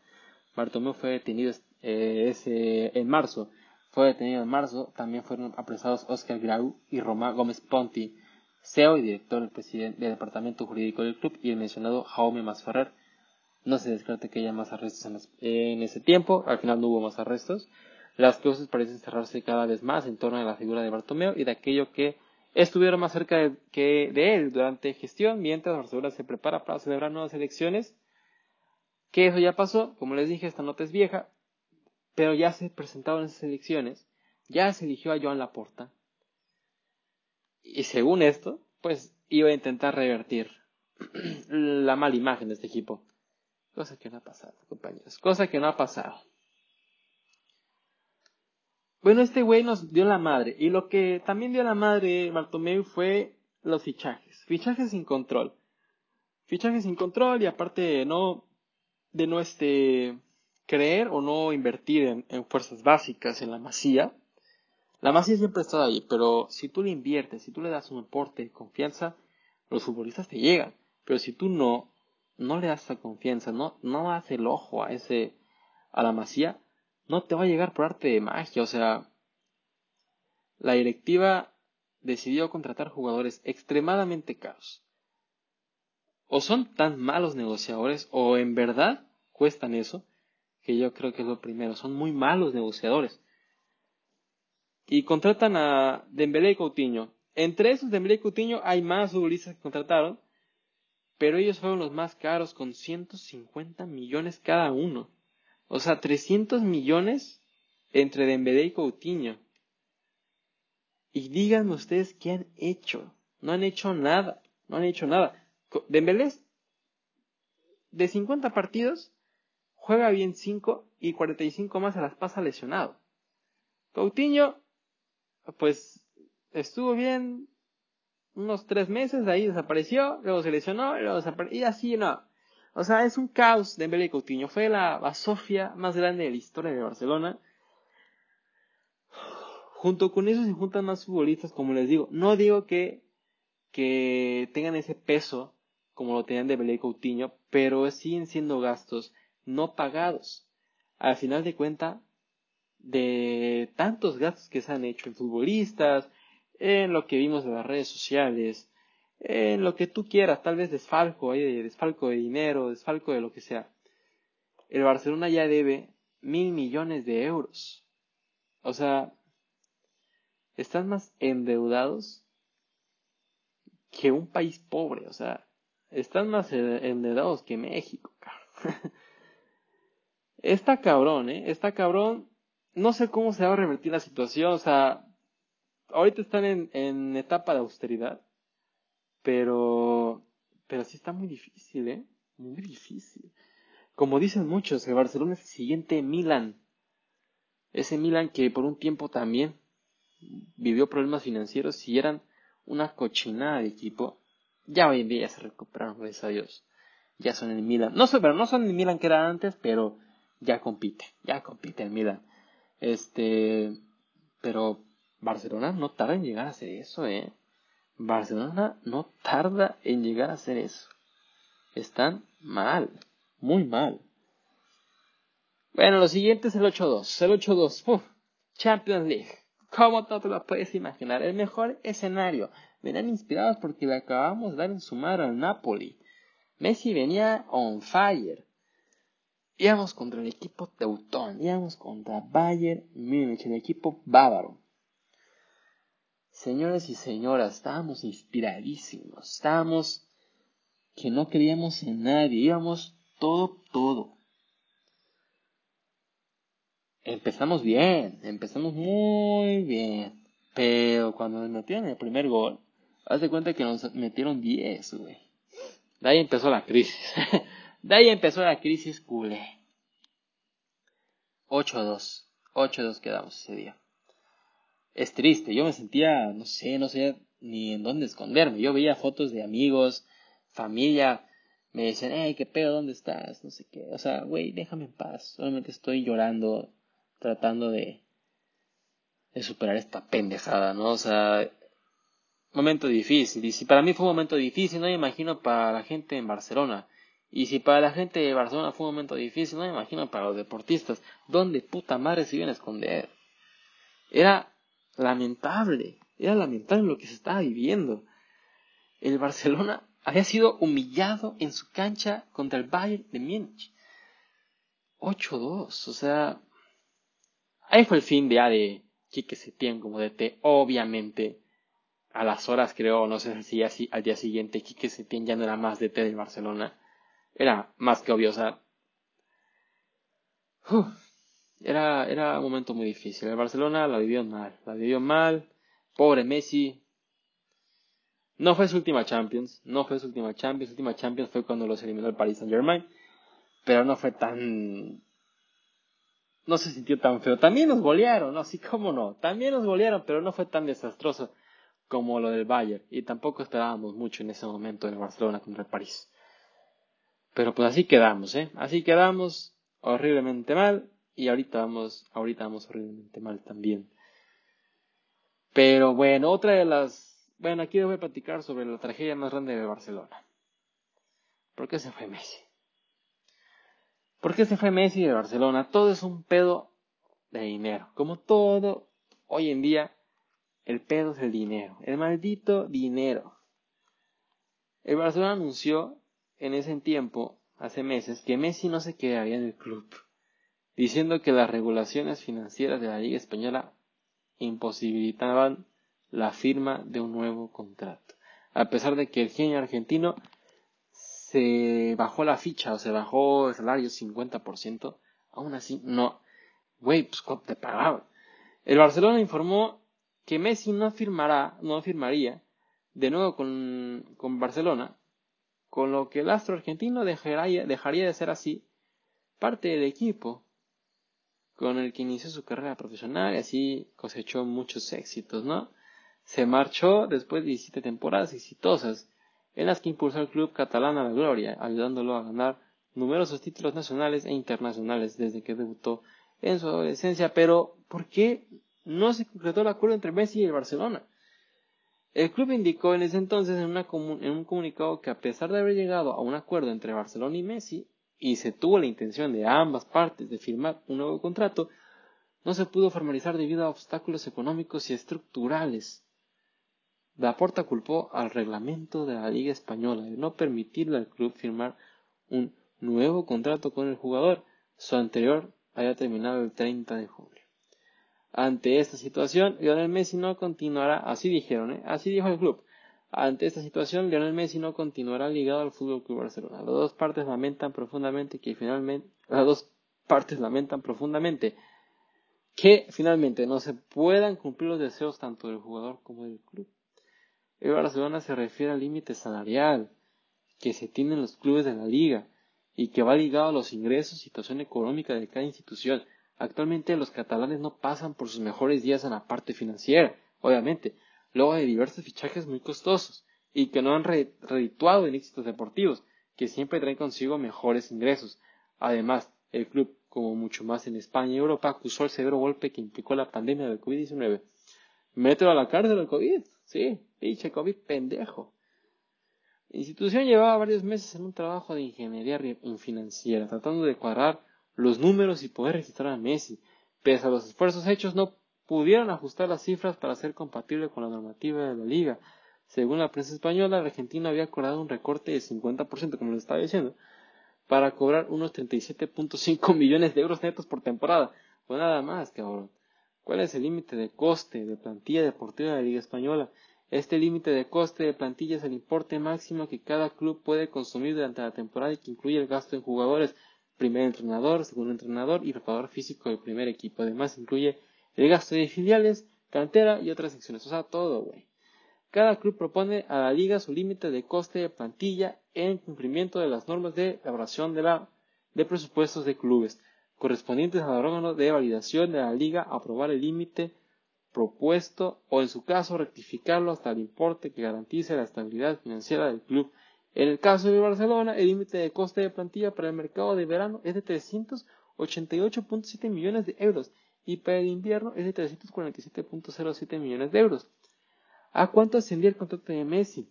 Bartomeu fue detenido eh, ese, en marzo. Fue detenido en marzo. También fueron apresados Oscar Grau y Román Gómez Ponti, CEO y director del, presidente, del Departamento Jurídico del club, y el mencionado Jaume Masferrer. No se descarta que haya más arrestos en, ese tiempo. Al final no hubo más arrestos. Las cosas parecen cerrarse cada vez más en torno a la figura de Bartomeu y de aquello que estuvieron más cerca de, que de él durante gestión, mientras Barcelona se prepara para celebrar nuevas elecciones. Que eso ya pasó, como les dije, esta nota es vieja, pero ya se presentaron esas elecciones, ya se eligió a Joan Laporta. Y según esto, pues iba a intentar revertir [clears throat] la mala imagen de este equipo. Cosa que no ha pasado, compañeros. Cosa que no ha pasado. Bueno, este güey nos dio la madre. Y lo que también dio la madre Bartomeu fue los fichajes. Fichajes sin control. Fichajes sin control y aparte de no, de no este, creer o no invertir en, en fuerzas básicas en la masía. La masía siempre ha estado ahí, pero si tú le inviertes, si tú le das un aporte confianza, los futbolistas te llegan. Pero si tú no, no le das esa confianza, no, no das el ojo a ese, a la masía, no te va a llegar por arte de magia. O sea, la directiva decidió contratar jugadores extremadamente caros. O son tan malos negociadores, o en verdad cuestan eso, que yo creo que es lo primero. Son muy malos negociadores. Y contratan a Dembélé y Coutinho. Entre esos Dembélé y Coutinho hay más futbolistas que contrataron, pero ellos fueron los más caros con 150 millones cada uno. O sea, 300 millones entre Dembélé y Coutinho. Y díganme ustedes qué han hecho. No han hecho nada. No han hecho nada. Dembélé de 50 partidos juega bien 5 y 45 más se las pasa lesionado. Coutinho pues estuvo bien unos 3 meses, ahí desapareció, luego se lesionó, luego desapareció, y así no. O sea, es un caos de Dembélé y Coutinho. Fue la basofia más grande de la historia de Barcelona. Junto con eso se juntan más futbolistas, como les digo. No digo que, que tengan ese peso como lo tenían Dembélé y Coutinho, pero siguen siendo gastos no pagados. Al final de cuenta, de tantos gastos que se han hecho en futbolistas, en lo que vimos en las redes sociales, lo que tú quieras, tal vez desfalco, desfalco de dinero, desfalco de lo que sea. El Barcelona ya debe mil millones de euros. O sea, están más endeudados que un país pobre. O sea, están más endeudados que México. [laughs] Está cabrón, ¿eh? Está cabrón. No sé cómo se va a revertir la situación. O sea, ahorita están en, en etapa de austeridad pero, pero sí está muy difícil, ¿eh? Muy difícil. Como dicen muchos, el Barcelona es el siguiente Milan. Ese Milan que por un tiempo también vivió problemas financieros y eran una cochinada de equipo. Ya hoy en día ya se recuperaron, gracias a Dios. Ya son el Milan. No, pero no son el Milan que era antes, pero ya compite. Ya compite el Milan. Este, pero Barcelona no tarda en llegar a hacer eso, eh. Barcelona no tarda en llegar a hacer eso. Están mal, muy mal. Bueno, lo siguiente es el 8-2. El 8-2. Champions League. ¿Cómo te lo puedes imaginar? El mejor escenario. Venían inspirados porque le acabamos de dar en su madre al Napoli. Messi venía on fire. Íbamos contra el equipo Teutón. Íbamos contra Bayern Múnich, el equipo bávaro. Señores y señoras, estábamos inspiradísimos, estábamos que no creíamos en nadie, íbamos todo, todo. Empezamos bien, empezamos muy bien, pero cuando nos metieron el primer gol, haz de cuenta que nos metieron 10, güey. De ahí empezó la crisis. [laughs] de ahí empezó la crisis culé. 8-2. 8-2 quedamos ese día es triste. Yo me sentía, no sé, no sé ni en dónde esconderme. Yo veía fotos de amigos, familia, me decían, hey, qué pedo, ¿dónde estás? No sé qué. O sea, güey, déjame en paz. Solamente estoy llorando, tratando de, de superar esta pendejada, ¿no? O sea, momento difícil. Y si para mí fue un momento difícil, no me imagino para la gente en Barcelona. Y si para la gente de Barcelona fue un momento difícil, no me imagino para los deportistas, ¿dónde puta madre se iban a esconder? Era lamentable, era lamentable lo que se estaba viviendo. El Barcelona había sido humillado en su cancha contra el Bayern de Múnich. 8-2, o sea, ahí fue el fin de, ya de Quique Setién como DT, obviamente. A las horas creo, no sé si así, al día siguiente Quique Setién ya no era más DT de Barcelona era más que obvio, o sea, era, era un momento muy difícil. El Barcelona la vivió mal, la vivió mal, pobre Messi. No fue su última Champions, no fue su última Champions, su última Champions fue cuando los eliminó el Paris Saint Germain, pero no fue tan... No se sintió tan feo. También nos golearon, ¿no? Así como no. También nos golearon, pero no fue tan desastroso como lo del Bayern. Y tampoco esperábamos mucho en ese momento del Barcelona contra el París. Pero pues así quedamos, ¿eh? Así quedamos horriblemente mal y ahorita vamos, ahorita vamos horriblemente mal también. Pero bueno, otra de las, bueno, aquí les voy a platicar sobre la tragedia más grande de Barcelona. ¿Por qué se fue Messi? ¿Por qué se fue Messi de Barcelona? Todo es un pedo de dinero. Como todo hoy en día, el pedo es el dinero. El maldito dinero. El Barcelona anunció en ese tiempo, hace meses, que Messi no se quedaría en el club, diciendo que las regulaciones financieras de la Liga Española imposibilitaban la firma de un nuevo contrato. A pesar de que el genio argentino se bajó la ficha o se bajó el salario 50%, aún así no. Güey, pues ¿cuánto te pagaban? El Barcelona informó que Messi no firmará, no firmaría de nuevo con, con Barcelona con lo que el astro argentino dejaría, dejaría de ser así parte del equipo con el que inició su carrera profesional y así cosechó muchos éxitos, ¿no? Se marchó después de 17 temporadas exitosas en las que impulsó al club catalán a la gloria, ayudándolo a ganar numerosos títulos nacionales e internacionales desde que debutó en su adolescencia. Pero, ¿por qué no se concretó el acuerdo entre Messi y el Barcelona? El club indicó en ese entonces en, un comunicado que a pesar de haber llegado a un acuerdo entre Barcelona y Messi, y se tuvo la intención de ambas partes de firmar un nuevo contrato, no se pudo formalizar debido a obstáculos económicos y estructurales. Laporta culpó al reglamento de la Liga Española de no permitirle al club firmar un nuevo contrato con el jugador. Su anterior había terminado el 30 de julio. Ante esta situación, Lionel Messi no continuará, así dijeron, ¿eh? así dijo el club. Ante esta situación, Lionel Messi no continuará ligado al Fútbol Club Barcelona. Las dos partes lamentan profundamente que finalmente, las dos partes lamentan profundamente que finalmente no se puedan cumplir los deseos tanto del jugador como del club. El Barcelona se refiere al límite salarial que se tiene en los clubes de la liga y que va ligado a los ingresos y situación económica de cada institución. Actualmente los catalanes no pasan por sus mejores días en la parte financiera, obviamente, luego de diversos fichajes muy costosos y que no han redituado en éxitos deportivos, que siempre traen consigo mejores ingresos. Además, el club, como mucho más en España y Europa, acusó el severo golpe que implicó la pandemia del COVID-19. Mételo a la cárcel el COVID, sí, pinche COVID pendejo. La institución llevaba varios meses en un trabajo de ingeniería financiera, tratando de cuadrar los números y poder registrar a Messi. Pese a los esfuerzos hechos, no pudieron ajustar las cifras para ser compatible con la normativa de la liga. Según la prensa española, Argentina había acordado un recorte de 50%, como les estaba diciendo, para cobrar unos 37.5 [laughs] millones de euros netos por temporada. Pues nada más, cabrón. ¿Cuál es el límite de coste de plantilla deportiva de la Liga Española? Este límite de coste de plantilla es el importe máximo que cada club puede consumir durante la temporada y que incluye el gasto en jugadores, primer entrenador, segundo entrenador y preparador físico del primer equipo. Además incluye el gasto de filiales, cantera y otras secciones. O sea, todo, güey. Cada club propone a la liga su límite de coste de plantilla en cumplimiento de las normas de elaboración de, la, de presupuestos de clubes, correspondientes al órgano de validación de la liga aprobar el límite propuesto o en su caso rectificarlo hasta el importe que garantice la estabilidad financiera del club en el caso de Barcelona, el límite de coste de plantilla para el mercado de verano es de 388.7 millones de euros y para el invierno es de 347.07 millones de euros. ¿A cuánto ascendía el contrato de Messi?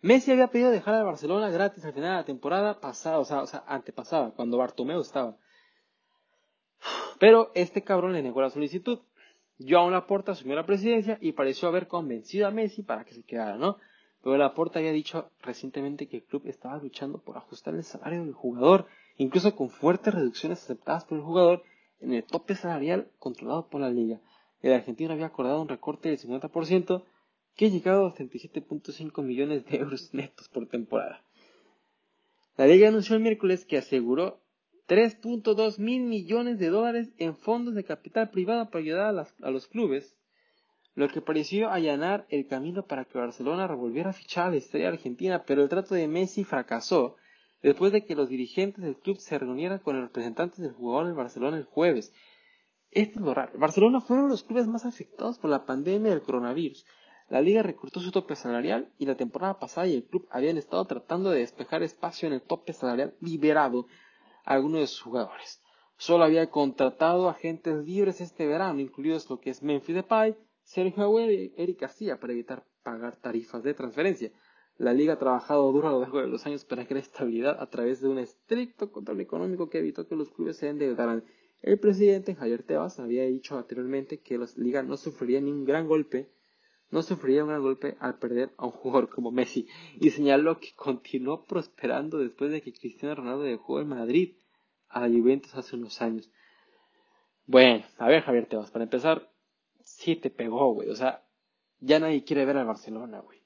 Messi había pedido dejar a Barcelona gratis al final de la temporada pasada, o sea, o sea, antepasada, cuando Bartomeu estaba. Pero este cabrón le negó la solicitud. Joan Laporta asumió la presidencia y pareció haber convencido a Messi para que se quedara, ¿no? Pero Laporta había dicho recientemente que el club estaba luchando por ajustar el salario del jugador, incluso con fuertes reducciones aceptadas por el jugador en el tope salarial controlado por la liga. El argentino había acordado un recorte del 50% que ha llegado a 37.5 millones de euros netos por temporada. La liga anunció el miércoles que aseguró 3.2 mil millones de dólares en fondos de capital privado para ayudar a, los clubes, lo que pareció allanar el camino para que Barcelona revolviera a fichar a la estrella argentina, pero el trato de Messi fracasó después de que los dirigentes del club se reunieran con los representantes del jugador del Barcelona el jueves. Esto es lo raro. Barcelona fue uno de los clubes más afectados por la pandemia del coronavirus. La liga recortó su tope salarial y la temporada pasada y el club habían estado tratando de despejar espacio en el tope salarial liberado a algunos de sus jugadores. Solo había contratado agentes libres este verano, incluidos lo que es Memphis Depay, Sergio Agüero y Eric García para evitar pagar tarifas de transferencia. La liga ha trabajado duro a lo largo de los años para crear estabilidad a través de un estricto control económico que evitó que los clubes se endeudaran. El presidente Javier Tebas había dicho anteriormente que la liga no sufriría ni un gran golpe no sufriría un gran golpe al perder a un jugador como Messi y señaló que continuó prosperando después de que Cristiano Ronaldo dejó el Madrid a la Juventus hace unos años. Bueno, a ver Javier Tebas, para empezar, sí te pegó, güey, o sea, ya nadie quiere ver al Barcelona, güey.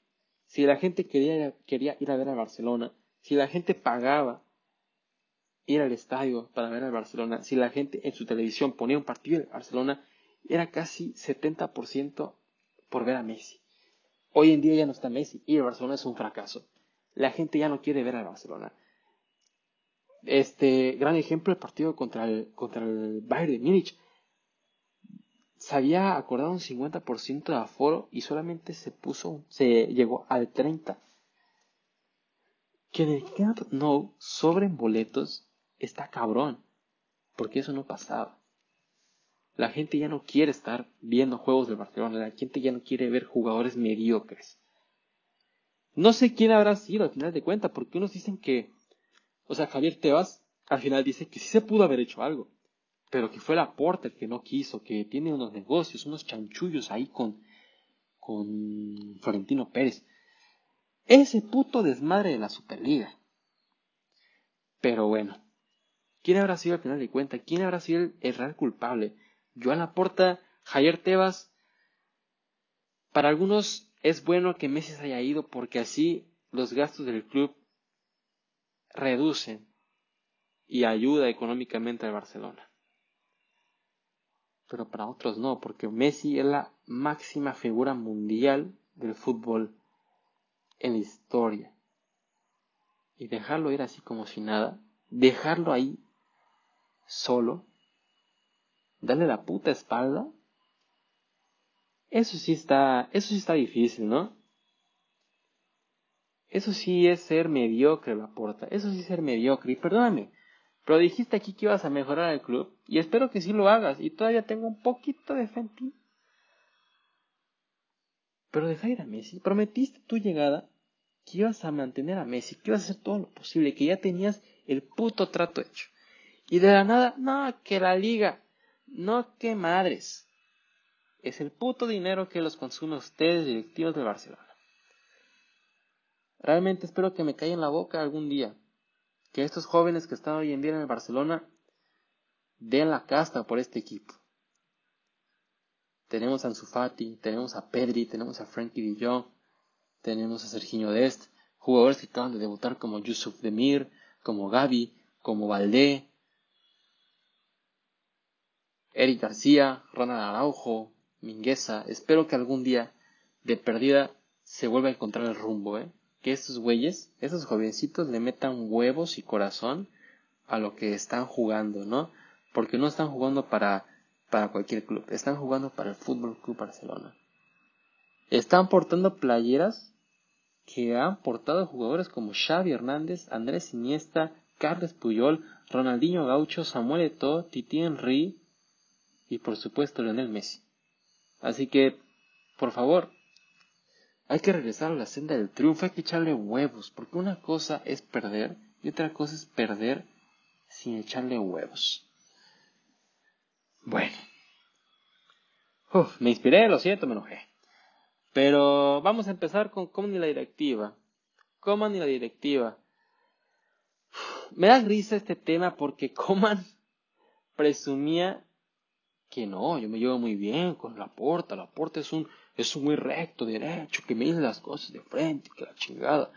Si la gente quería, quería ir a ver al Barcelona, si la gente pagaba ir al estadio para ver al Barcelona, si la gente en su televisión ponía un partido de Barcelona, era casi 70% por ver a Messi. Hoy en día ya no está Messi y el Barcelona es un fracaso. La gente ya no quiere ver al Barcelona. Este gran ejemplo el partido contra el, contra el Bayern de Múnich. Se había acordado un 50% de aforo y solamente se puso, se llegó al 30%. Que en el Camp No sobren boletos está cabrón. Porque eso no pasaba. La gente ya no quiere estar viendo juegos del Barcelona, la gente ya no quiere ver jugadores mediocres. No sé quién habrá sido al final de cuentas, porque unos dicen que, o sea, Javier Tebas al final dice que sí se pudo haber hecho algo, pero que fue la Porta el que no quiso, que tiene unos negocios, unos chanchullos ahí con, con Florentino Pérez. Ese puto desmadre de la Superliga. Pero bueno, ¿quién habrá sido al final de cuentas? ¿Quién habrá sido el, el real culpable? Joan Laporta, Javier Tebas. Para algunos es bueno que Messi se haya ido porque así los gastos del club reducen y ayuda económicamente al Barcelona. Pero para otros no, porque Messi es la máxima figura mundial del fútbol en la historia. Y dejarlo ir así como si nada, dejarlo ahí solo, darle la puta espalda, eso sí está, eso sí está difícil, ¿no? Eso sí es ser mediocre, la porta. Eso sí es ser mediocre. Y perdóname, pero dijiste aquí que ibas a mejorar el club. Y espero que sí lo hagas. Y todavía tengo un poquito de fe en ti. Pero deja ir a Messi. Prometiste tu llegada que ibas a mantener a Messi, que ibas a hacer todo lo posible, que ya tenías el puto trato hecho. Y de la nada, no, que la liga, no, que madres. Es el puto dinero que los consume ustedes, directivos de Barcelona. Realmente espero que me caiga en la boca algún día. Que estos jóvenes que están hoy en día en el Barcelona den la casta por este equipo. Tenemos a Ansu Fati, tenemos a Pedri, tenemos a Frankie Jong, tenemos a Serginho Dest, jugadores que acaban de debutar como Yusuf Demir, como Gaby, como Valdé, Eric García, Ronald Araujo, Mingueza. Espero que algún día, de perdida, se vuelva a encontrar el rumbo, ¿eh? Que estos güeyes, esos jovencitos, le metan huevos y corazón a lo que están jugando, ¿no? Porque no están jugando para, para cualquier club, están jugando para el Fútbol Club Barcelona. Están portando playeras que han portado jugadores como Xavi Hernández, Andrés Iniesta, Carles Puyol, Ronaldinho Gaucho, Samuel Eto'o, Titi Henry, y por supuesto Lionel Messi. Así que, por favor, hay que regresar a la senda del triunfo, hay que echarle huevos, porque una cosa es perder y otra cosa es perder sin echarle huevos. Bueno. me inspiré, lo siento, me enojé. Pero vamos a empezar con Coman y la directiva. Coman y la directiva. me da risa este tema porque Coman presumía que no, yo me llevo muy bien con la porta. La porta es un, es muy recto, derecho, que me dice las cosas de frente, que la chingada.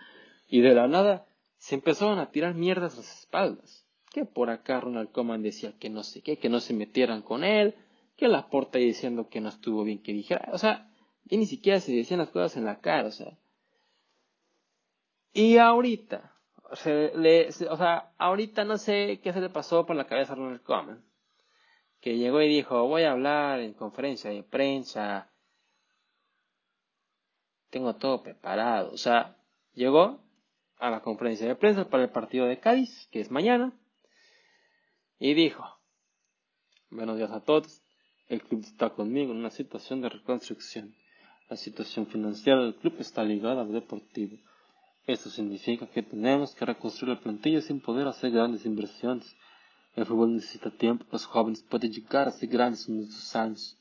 Y de la nada se empezaron a tirar mierdas a las espaldas. Que por acá Ronald Coman decía que no sé qué, que no se metieran con él, que la porta diciendo que no estuvo bien que dijera. O sea, y ni siquiera se decían las cosas en la cara, o sea. Y ahorita, o sea, ahorita no sé qué se le pasó por la cabeza a Ronald Koeman. Que llegó y dijo, voy a hablar en conferencia de prensa. Tengo todo preparado. O sea, llegó a la conferencia de prensa para el partido de Cádiz, que es mañana. Y dijo, buenos días a todos. El club está conmigo en una situación de reconstrucción. La situación financiera del club está ligada al deportivo. Esto significa que tenemos que reconstruir la plantilla sin poder hacer grandes inversiones. El fútbol necesita tiempo, los jóvenes pueden llegar a ser grandes en estos años.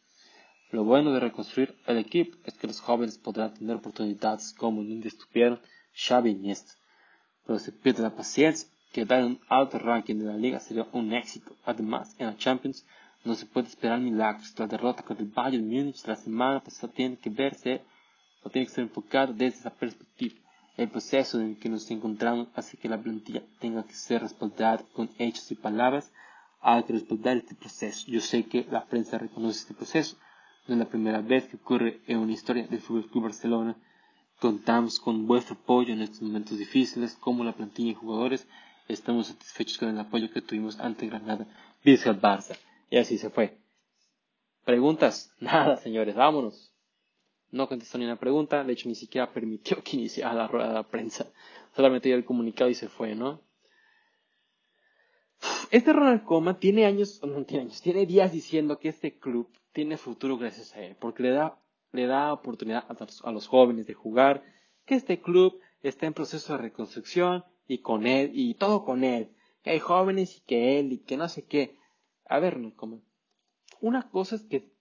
Lo bueno de reconstruir el equipo es que los jóvenes podrán tener oportunidades como nunca estuvieron Xavi y Iniesta. Pero se pierde la paciencia, que dar un alto ranking de la liga sería un éxito. Además, en la Champions no se puede esperar milagros. La derrota contra el Bayern Múnich la semana pasada tiene que verse o tiene que ser enfocado desde esa perspectiva. El proceso en el que nos encontramos hace que la plantilla tenga que ser respaldada con hechos y palabras. Hay que respaldar este proceso. Yo sé que la prensa reconoce este proceso. No es la primera vez que ocurre en una historia del Club Barcelona. Contamos con vuestro apoyo en estos momentos difíciles, como la plantilla y jugadores. Estamos satisfechos con el apoyo que tuvimos ante Granada. Vizca Barça. Y así se fue. ¿Preguntas? [laughs] Nada, señores, vámonos. No contestó ni una pregunta, de hecho ni siquiera permitió que iniciara la rueda de prensa. Solamente dio el comunicado y se fue, ¿no? Este Ronald Koeman tiene años, no tiene años, tiene días diciendo que este club tiene futuro gracias a él, porque le da, le da oportunidad a los jóvenes de jugar, que este club está en proceso de reconstrucción y con él, y todo con él, que hay jóvenes y que él, y que no sé qué. A ver, como una cosa es que,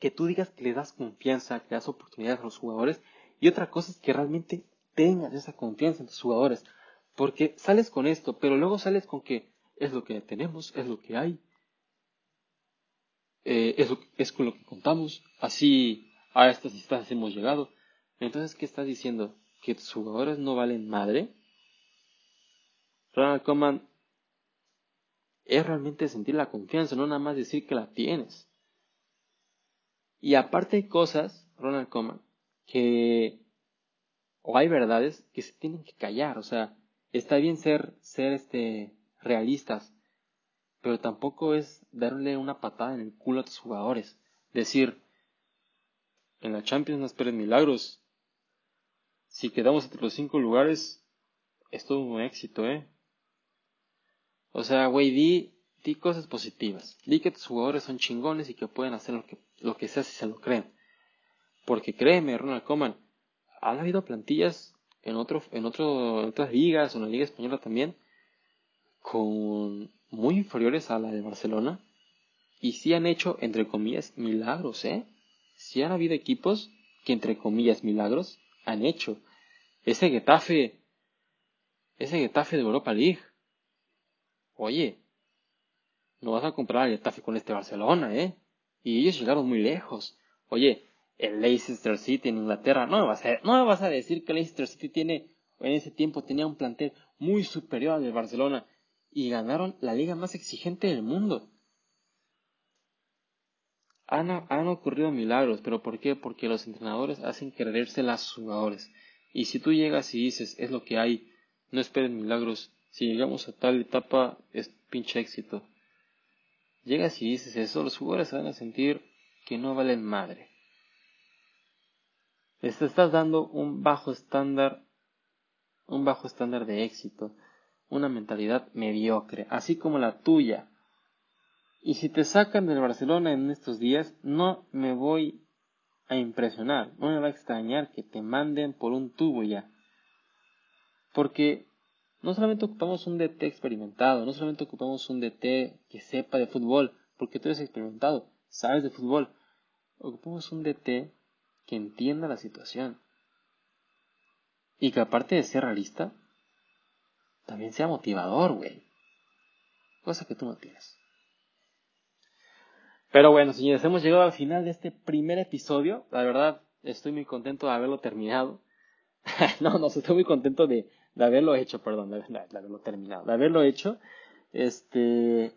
que tú digas que le das confianza, que le das oportunidades a los jugadores, y otra cosa es que realmente tengas esa confianza en tus jugadores. Porque sales con esto, pero luego sales con que es lo que tenemos, es lo que hay, eh, es, es con lo que contamos, así a estas instancias hemos llegado. Entonces, ¿qué estás diciendo? ¿Que tus jugadores no valen madre? Ronald Koeman es realmente sentir la confianza, no nada más decir que la tienes. Y aparte hay cosas, Ronald Koeman, que o hay verdades que se tienen que callar, o sea, está bien ser ser este realistas, pero tampoco es darle una patada en el culo a tus jugadores, decir en la Champions no esperen milagros. Si quedamos entre los cinco lugares, es todo un éxito, ¿eh? O sea, güey, di, cosas positivas. Di que tus jugadores son chingones y que pueden hacer lo que, lo que sea si se lo creen. Porque créeme, Ronald Koeman, han habido plantillas en, otro, en, otro, en otras ligas, en la Liga Española también, con muy inferiores a la de Barcelona. Y sí han hecho, entre comillas, milagros, ¿eh? Sí han habido equipos que, entre comillas, milagros, han hecho. Ese Getafe, ese Getafe de Europa League, oye, no vas a comprar el Getafe con este Barcelona, ¿eh? Y ellos llegaron muy lejos. Oye, el Leicester City en Inglaterra, no me vas a, no me vas a decir que el Leicester City tiene, en ese tiempo tenía un plantel muy superior al de Barcelona y ganaron la liga más exigente del mundo. Han, han, ocurrido milagros, pero ¿por qué? Porque los entrenadores hacen creerse las jugadores. Y si tú llegas y dices, es lo que hay, no esperen milagros, si llegamos a tal etapa, es pinche éxito. Llegas y dices eso, los jugadores se van a sentir que no valen madre. Les estás dando un bajo estándar, un bajo estándar de éxito, una mentalidad mediocre, así como la tuya. Y si te sacan del Barcelona en estos días, no me voy a impresionar, no me va a extrañar que te manden por un tubo ya. Porque no solamente ocupamos un DT experimentado, no solamente ocupamos un DT que sepa de fútbol, porque tú eres experimentado, sabes de fútbol. Ocupamos un DT que entienda la situación. Y que aparte de ser realista, también sea motivador, güey. Cosa que tú no tienes. Pero bueno, señores, hemos llegado al final de este primer episodio. La verdad, estoy muy contento de haberlo terminado. [laughs] no, no, estoy muy contento de, haberlo hecho, perdón, de, haberlo terminado, de haberlo hecho. Este.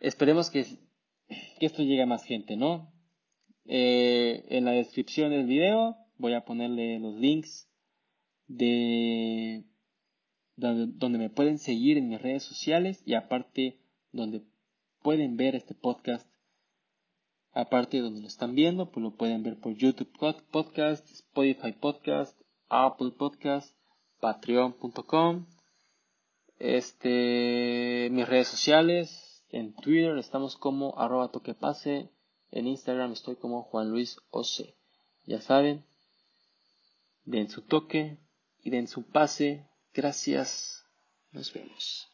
Esperemos que, que esto llegue a más gente, ¿no? Eh, en la descripción del video voy a ponerle los links de donde, me pueden seguir en mis redes sociales y aparte donde pueden ver este podcast. Aparte de donde lo están viendo, pues lo pueden ver por YouTube Podcast, Spotify Podcast, Apple Podcast, Patreon.com. Este, mis redes sociales, en Twitter estamos como arroba toquepase, en Instagram estoy como Juan Luis. Ya saben, den su toque y den su pase. Gracias. Nos vemos.